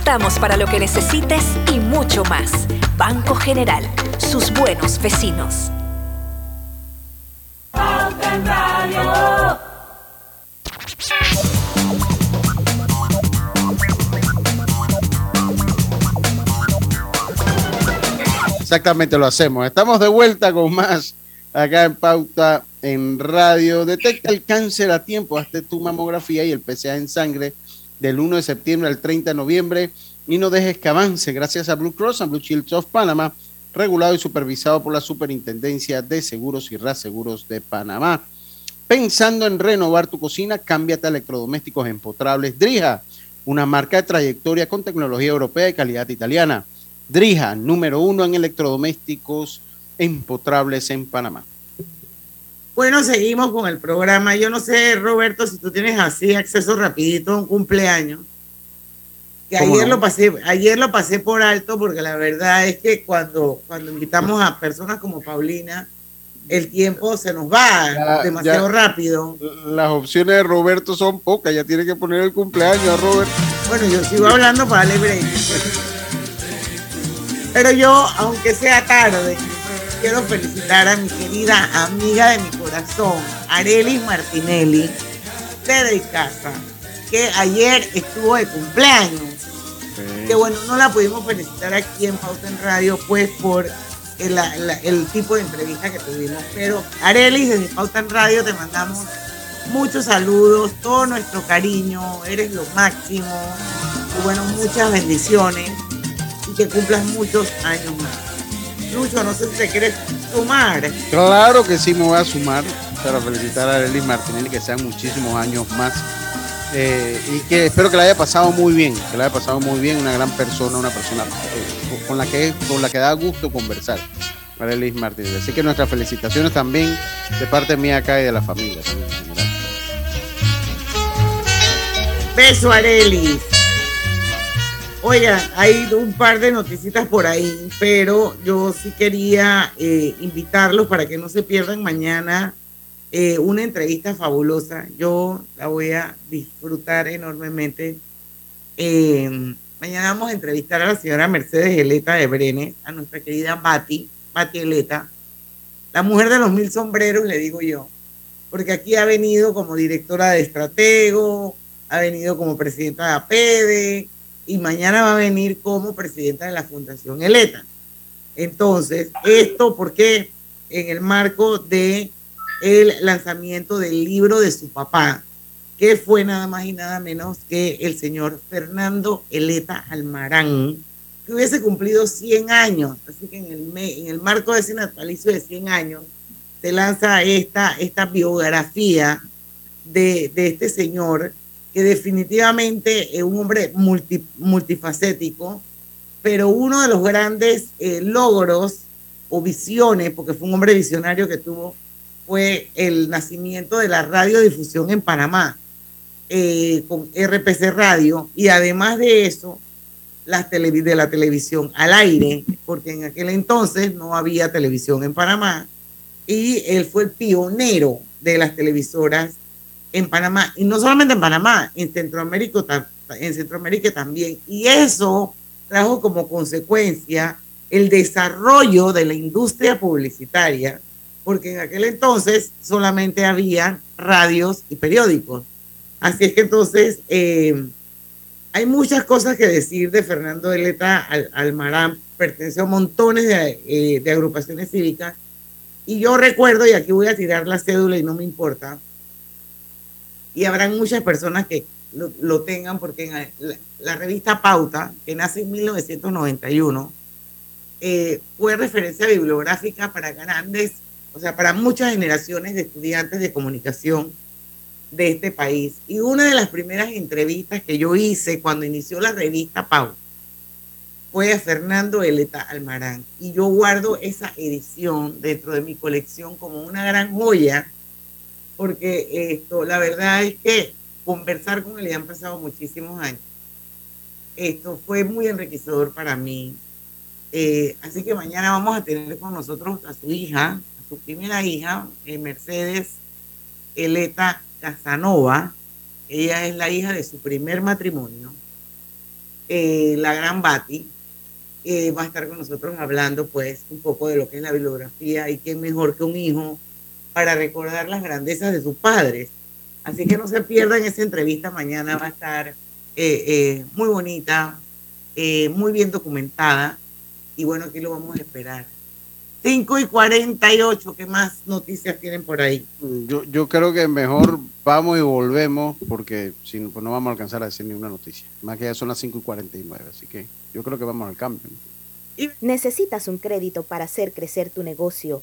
Estamos para lo que necesites y mucho más. Banco General, sus buenos vecinos. Exactamente lo hacemos. Estamos de vuelta con más acá en Pauta en Radio. Detecta el cáncer a tiempo. Hazte tu mamografía y el PCA en sangre del 1 de septiembre al 30 de noviembre y no dejes que avance gracias a Blue Cross and Blue Shields of Panama, regulado y supervisado por la Superintendencia de Seguros y Reaseguros de Panamá. Pensando en renovar tu cocina, cámbiate a electrodomésticos empotrables Drija, una marca de trayectoria con tecnología europea y calidad italiana. Drija, número uno en electrodomésticos empotrables en Panamá. Bueno, seguimos con el programa. Yo no sé, Roberto, si tú tienes así acceso rapidito a un cumpleaños. Que ayer lo pasé, ayer lo pasé por alto porque la verdad es que cuando, cuando invitamos a personas como Paulina, el tiempo se nos va Ya- demasiado ya- rápido. Las opciones de Roberto son pocas, ya tiene que poner el cumpleaños a Robert. Bueno, yo sigo hablando para darle break. Pero yo, aunque sea tarde, quiero felicitar a mi querida amiga de mi corazón, Arelis Martinelli, de Casa, que ayer estuvo de cumpleaños. Que bueno, no la pudimos felicitar aquí en Pauta en Radio, pues por el, tipo de entrevista que tuvimos. Pero Arelis, desde Pauta en Radio, te mandamos muchos saludos, todo nuestro cariño, eres lo máximo. Y bueno, muchas bendiciones y que cumplas muchos años más. Lucho, no sé si te quieres sumar. Claro que sí me voy a sumar para felicitar a Arelis Martinelli, que sean muchísimos años más. Eh, y que espero que la haya pasado muy bien, que la haya pasado muy bien, una gran persona, una persona eh, con la que con la que da gusto conversar. Arelis Martinelli. Así que nuestras felicitaciones también de parte mía acá y de la familia también en general. Beso, Arelis. Oigan, hay un par de noticitas por ahí, pero yo sí quería eh, invitarlos para que no se pierdan mañana eh, una entrevista fabulosa. Yo la voy a disfrutar enormemente. Eh, mañana vamos a entrevistar a la señora Mercedes Eleta de Brenes, a nuestra querida Bati, Bati Eleta, la mujer de los mil sombreros, le digo yo, porque aquí ha venido como directora de Estratego, ha venido como presidenta de APEDE y mañana va a venir como presidenta de la Fundación Eleta. Entonces, esto porque en el marco de el lanzamiento del libro de su papá, que fue nada más y nada menos que el señor Fernando Eleta Almarán, que hubiese cumplido 100 años. Así que en el, en el marco de ese natalicio de 100 años, se lanza esta, esta biografía de, de este señor, que definitivamente es un hombre multi- multifacético, pero uno de los grandes eh, logros o visiones, porque fue un hombre visionario que tuvo, fue el nacimiento de la radiodifusión en Panamá, eh, con RPC Radio, y además de eso, las de la televisión al aire, porque en aquel entonces no había televisión en Panamá, y él fue el pionero de las televisoras en Panamá, y no solamente en Panamá, en Centroamérica, en Centroamérica también. Y eso trajo como consecuencia el desarrollo de la industria publicitaria, porque en aquel entonces solamente había radios y periódicos. Así es que entonces eh, hay muchas cosas que decir de Fernando Eleta Al- Almarán, pertenece a montones de, eh, de agrupaciones cívicas, y yo recuerdo, y aquí voy a tirar la cédula y no me importa, y habrán muchas personas que lo, lo tengan porque en la, la revista Pauta, que nace en 1991, eh, fue referencia bibliográfica para grandes, o sea, para muchas generaciones de estudiantes de comunicación de este país. Y una de las primeras entrevistas que yo hice cuando inició la revista Pauta fue a Fernando Eleta Almarán. Y yo guardo esa edición dentro de mi colección como una gran joya porque esto, la verdad es que conversar con él ya han pasado muchísimos años. Esto fue muy enriquecedor para mí. Eh, así que mañana vamos a tener con nosotros a su hija, a su primera hija, eh, Mercedes Eleta Casanova. Ella es la hija de su primer matrimonio, eh, la gran Bati. va a estar con nosotros hablando pues un poco de lo que es la bibliografía y qué mejor que un hijo para recordar las grandezas de sus padres. Así que no se pierdan esa entrevista mañana, va a estar eh, eh, muy bonita, eh, muy bien documentada Y bueno, aquí lo vamos a esperar. 5 y 48, ¿qué más noticias tienen por ahí? Yo, yo creo que mejor vamos y volvemos porque si no, pues no vamos a alcanzar a decir ninguna noticia. Más que ya son las 5 y 49, así que yo creo que vamos al cambio. Necesitas un crédito para hacer crecer tu negocio,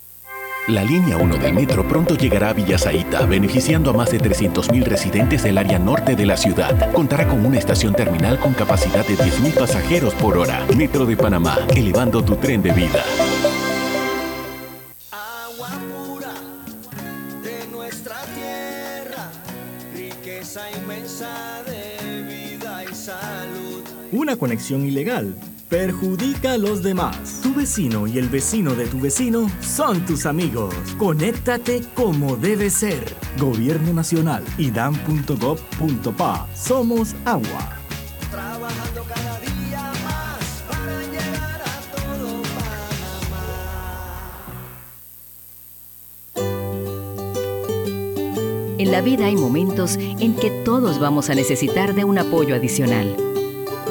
La línea 1 del metro pronto llegará a Villasaita, beneficiando a más de 300.000 residentes del área norte de la ciudad. Contará con una estación terminal con capacidad de 10.000 pasajeros por hora. Metro de Panamá, elevando tu tren de vida. de nuestra tierra, riqueza inmensa de vida y salud. Una conexión ilegal perjudica a los demás. Tu vecino y el vecino de tu vecino son tus amigos. Conéctate como debe ser. Gobierno Nacional, idam.gov.pa. Somos agua. Trabajando cada día más para llegar a todo En la vida hay momentos en que todos vamos a necesitar de un apoyo adicional.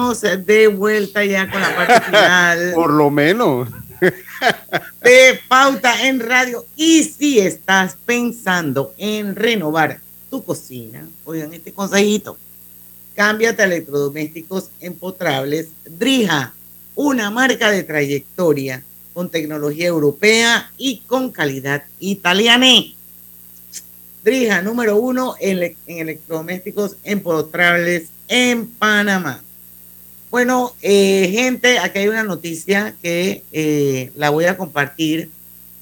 Estamos de vuelta ya con la parte final Por lo menos. de Pauta en Radio. Y si estás pensando en renovar tu cocina, oigan este consejito, cámbiate a electrodomésticos empotrables Drija, una marca de trayectoria con tecnología europea y con calidad italiana. Drija, número uno en, en electrodomésticos empotrables en Panamá. Bueno, eh, gente, aquí hay una noticia que eh, la voy a compartir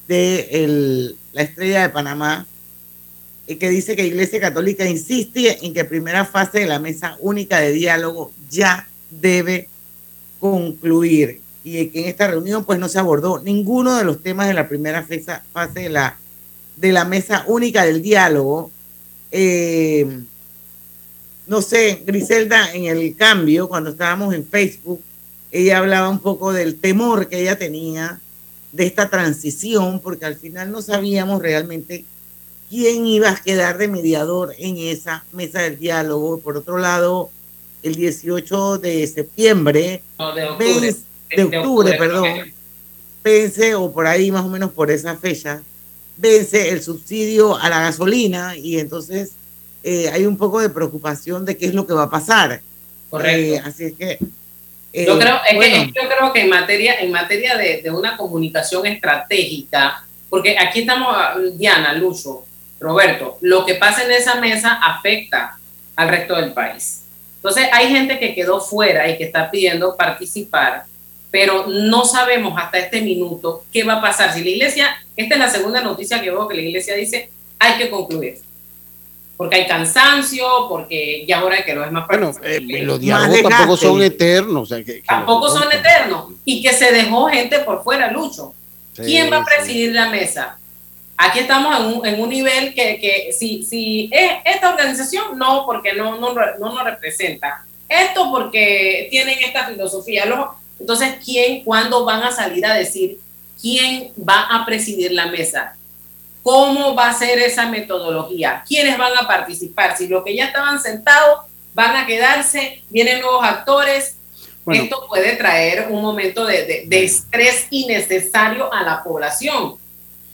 de la estrella de Panamá, eh, que dice que Iglesia Católica insiste en que primera fase de la mesa única de diálogo ya debe concluir y que en esta reunión pues no se abordó ninguno de los temas de la primera fase de la, de la mesa única del diálogo. Eh, no sé, Griselda, en el cambio, cuando estábamos en Facebook, ella hablaba un poco del temor que ella tenía de esta transición, porque al final no sabíamos realmente quién iba a quedar de mediador en esa mesa del diálogo. Por otro lado, el 18 de septiembre, No, de octubre. vence- de octubre, perdón, vence, o por ahí más o menos por esa fecha, vence el subsidio a la gasolina y entonces eh, hay un poco de preocupación de qué es lo que va a pasar. Correcto. Eh, así es que... eh, Yo creo, es que- bueno, es que yo creo que en materia, en materia de, de una comunicación estratégica, porque aquí estamos, Diana, Lucho, Roberto, lo que pasa en esa mesa afecta al resto del país. Entonces hay gente que quedó fuera y que está pidiendo participar, pero no sabemos hasta este minuto qué va a pasar. Si la iglesia, esta es la segunda noticia que veo que la iglesia dice, hay que concluir. Porque hay cansancio, porque ya ahora que lo es más Bueno, eh, los diálogos tampoco son eternos. o sea, que- que Tampoco los- son eternos. Y que se dejó gente por fuera, Lucho. Sí, ¿Quién va a sí. presidir la mesa? Aquí estamos en un, en un nivel que, que si, si es esta organización, no, porque no, no, no nos representa. Esto porque tienen esta filosofía. Los- entonces, ¿quién, cuándo van a salir a decir quién va a presidir la mesa? ¿Cómo va a ser esa metodología? ¿Quiénes van a participar? Si los que ya estaban sentados van a quedarse, vienen nuevos actores, Bueno. esto puede traer un momento de, de- de estrés innecesario a la población.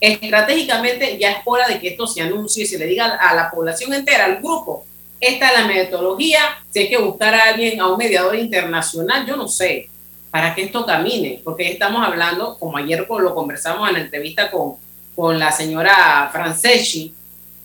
Estratégicamente ya es hora de que esto se anuncie y se le diga a la población entera, al grupo, esta es la metodología, si hay que buscar a alguien, a un mediador internacional, yo no sé, para que esto camine, porque estamos hablando, como ayer lo conversamos en la entrevista con, con la señora Franceschi,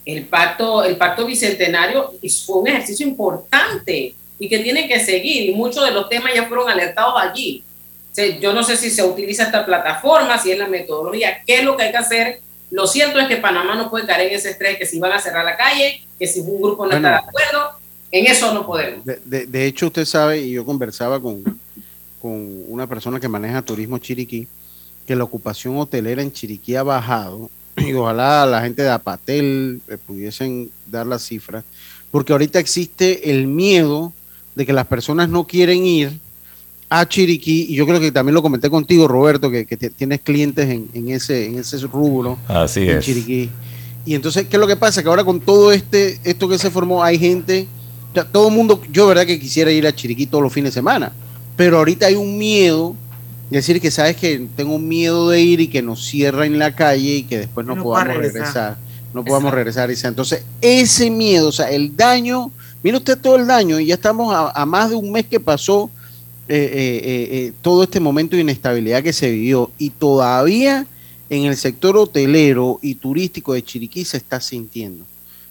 el pacto, el pacto bicentenario fue un ejercicio importante y que tiene que seguir, y muchos de los temas ya fueron alertados allí. O sea, yo no sé si se utiliza esta plataforma, si es la metodología, qué es lo que hay que hacer. Lo cierto es que Panamá no puede caer en ese estrés, que si van a cerrar la calle, que si un grupo no Bueno. está de acuerdo, en eso no podemos. De, de- de hecho, usted sabe, y yo conversaba con, con una persona que maneja turismo Chiriquí, que la ocupación hotelera en Chiriquí ha bajado, y ojalá la gente de Apatel eh, pudiesen dar las cifras, porque ahorita existe el miedo de que las personas no quieren ir a Chiriquí, y yo creo que también lo comenté contigo, Roberto, que, que tienes clientes en, en ese, en ese rubro. Así en es. Chiriquí. Y entonces, ¿qué es lo que pasa? Que ahora con todo este, esto que se formó, hay gente, todo el mundo, yo verdad que quisiera ir a Chiriquí todos los fines de semana, pero ahorita hay un miedo, decir que sabes que tengo miedo de ir y que nos cierren la calle y que después no, podamos regresar. regresar. no podamos regresar. Isa. Entonces, ese miedo, o sea, el daño, mire usted todo el daño, y ya estamos a, a más de un mes que pasó eh, eh, eh, todo este momento de inestabilidad que se vivió, y todavía en el sector hotelero y turístico de Chiriquí se está sintiendo,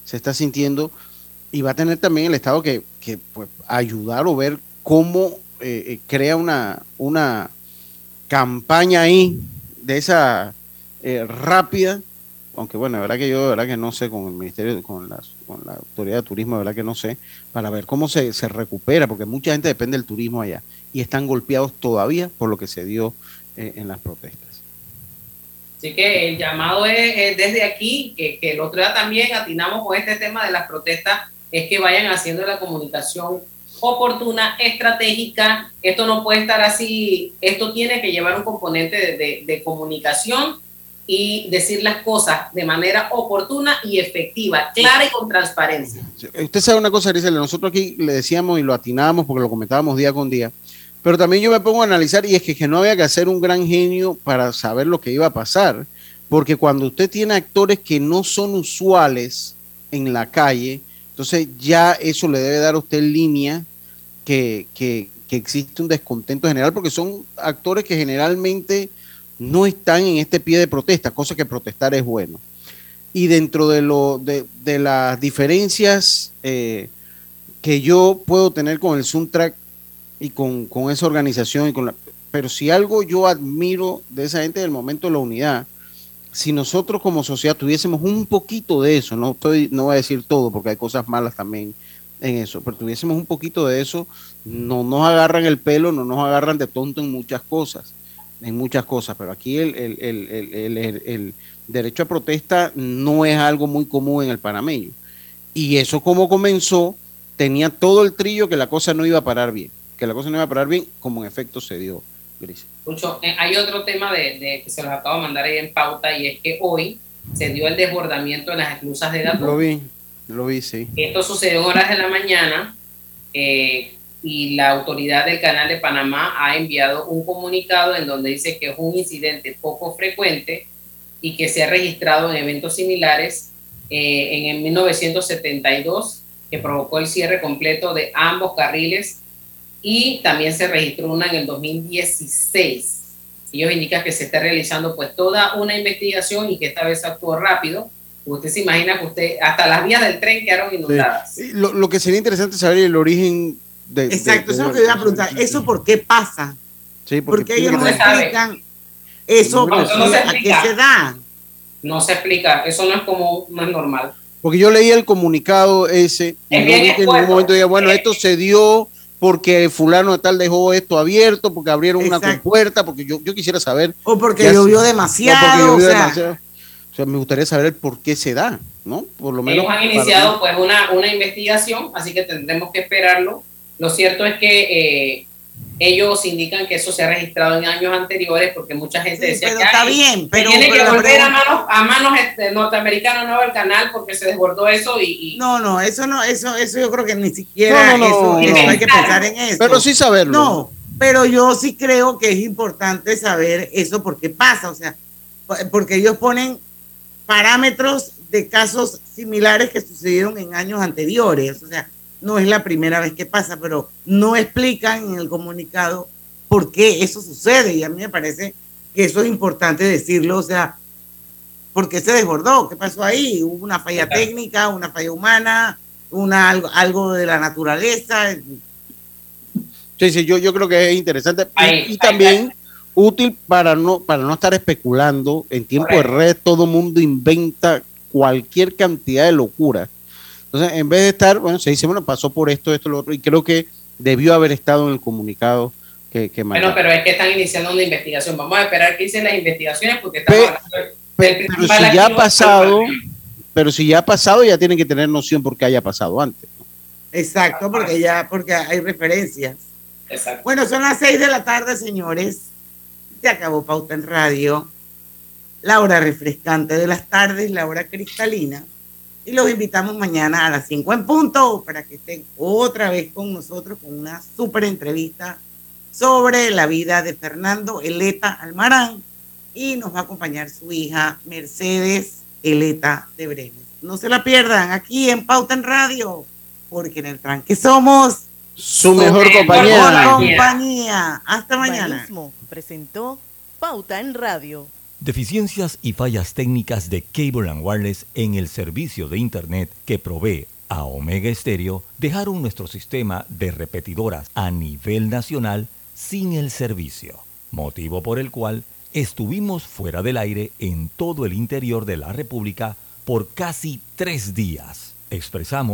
se está sintiendo, y va a tener también el Estado que, que, pues, ayudar o ver cómo crea una, una campaña ahí de esa eh, rápida, aunque bueno, de verdad que yo de verdad que no sé con el Ministerio, con, las, con la Autoridad de Turismo, de verdad que no sé, para ver cómo se, se recupera, porque mucha gente depende del turismo allá y están golpeados todavía por lo que se dio eh, en las protestas. Así que el llamado es, es desde aquí, que el otro día también atinamos con este tema de las protestas, es que vayan haciendo la comunicación oportuna, estratégica. Esto no puede estar así, esto tiene que llevar un componente de, de- de comunicación y decir las cosas de manera oportuna y efectiva, clara y con transparencia. Usted sabe una cosa, Grisel, nosotros aquí le decíamos y lo atinábamos porque lo comentábamos día con día, pero también yo me pongo a analizar y es que, que no había que hacer un gran genio para saber lo que iba a pasar, porque cuando usted tiene actores que no son usuales en la calle, entonces ya eso le debe dar a usted línea que, existe un descontento general, porque son actores que generalmente no están en este pie de protesta, cosa que protestar es bueno. Y dentro de, lo, de, de las diferencias eh, que yo puedo tener con el Suntrack y con, con esa organización, y con la, pero si algo yo admiro de esa gente del momento de la unidad, si nosotros como sociedad tuviésemos un poquito de eso, no, estoy, no voy a decir todo porque hay cosas malas también en eso, pero tuviésemos un poquito de eso, no nos agarran el pelo, no nos agarran de tonto en muchas cosas, en muchas cosas, pero aquí el, el, el, el, derecho a protesta no es algo muy común en el panameño. Y eso como comenzó, tenía todo el trillo que la cosa no iba a parar bien, que la cosa no iba a parar bien, como en efecto se dio, Gris. Lucho, eh, hay otro tema de, de que se los acabo de mandar ahí en pauta y es que hoy se dio el desbordamiento en las esclusas de. Lo vi, lo vi, sí. Esto sucedió en horas de la mañana. eh, y la autoridad del Canal de Panamá ha enviado un comunicado en donde dice que es un incidente poco frecuente y que se ha registrado en eventos similares eh, en el 1972, que provocó el cierre completo de ambos carriles y también se registró una en el 2016. Ellos indican que se está realizando pues toda una investigación y que esta vez actuó rápido. Usted se imagina que usted, hasta las vías del tren quedaron inundadas. Sí. Lo, lo, que sería interesante es saber el origen de... Exacto, de, eso es lo que iba a preguntar. ¿Eso por qué pasa? Sí, porque, porque ellos no explican eso, No, eso no se a qué explica. se da. No se explica, eso no es como, no es normal. Porque yo leí el comunicado ese Es bien en un momento diga, bueno, esto se dio porque fulano de tal dejó esto abierto, porque abrieron una Exacto. compuerta, porque yo, yo quisiera saber. O porque llovió demasiado, o porque llovió o sea. demasiado. Sea, me gustaría saber el por qué se da, ¿no? Por lo menos. Ellos han para- iniciado pues una, una investigación, así que tendremos que esperarlo. Lo cierto es que eh, ellos indican que eso se ha registrado en años anteriores porque mucha gente Sí, decía pero que está "Ay, bien, pero- tiene pero que volver a manos, a manos este, norteamericanas no el canal porque se desbordó eso y, y- No, no, eso no, eso, eso yo creo que ni siquiera No, no, eso, hay que pensar en eso. Pero sí saberlo. No, pero yo sí creo que es importante saber eso porque pasa, o sea, porque ellos ponen parámetros de casos similares que sucedieron en años anteriores, o sea, no es la primera vez que pasa, pero no explican en el comunicado por qué eso sucede y a mí me parece que eso es importante decirlo, o sea, ¿por qué se desbordó? ¿Qué pasó ahí? ¿Hubo una falla técnica, una falla humana, una, algo, algo de la naturaleza? Sí, sí, yo, yo creo que es interesante. Y- Ahí, y, ahí, también útil para no, para no estar especulando. En tiempo de red, todo mundo inventa cualquier cantidad de locura. Entonces, en vez de estar, bueno, se dice, bueno, pasó por esto, esto, lo otro, y creo que debió haber estado en el comunicado que, que bueno, pero es que están iniciando una investigación. Vamos a esperar que dicen las investigaciones porque estamos Pe- hablando del Pero, si ya ha pasado, pero si ya ha pasado, ya tienen que tener noción porque haya pasado antes. Exacto, porque ya, porque hay referencias. Exacto. Bueno, son las seis de la tarde, señores. Se acabó Pauta en Radio. La hora refrescante de las tardes, la hora cristalina. Y los invitamos mañana a las 5 en punto para que estén otra vez con nosotros con una súper entrevista sobre la vida de Fernando Eleta Almarán. Y nos va a acompañar su hija Mercedes Eleta de Brenes. No se la pierdan aquí en Pauta en Radio, porque en el tranque somos Su mejor mejor compañía. compañía. Hasta mañana. Banismo presentó Pauta en Radio. Deficiencias y fallas técnicas de Cable and Wireless en el servicio de Internet que provee a Omega Stereo dejaron nuestro sistema de repetidoras a nivel nacional sin el servicio, motivo por el cual estuvimos fuera del aire en todo el interior de la República por casi tres días. Expresamos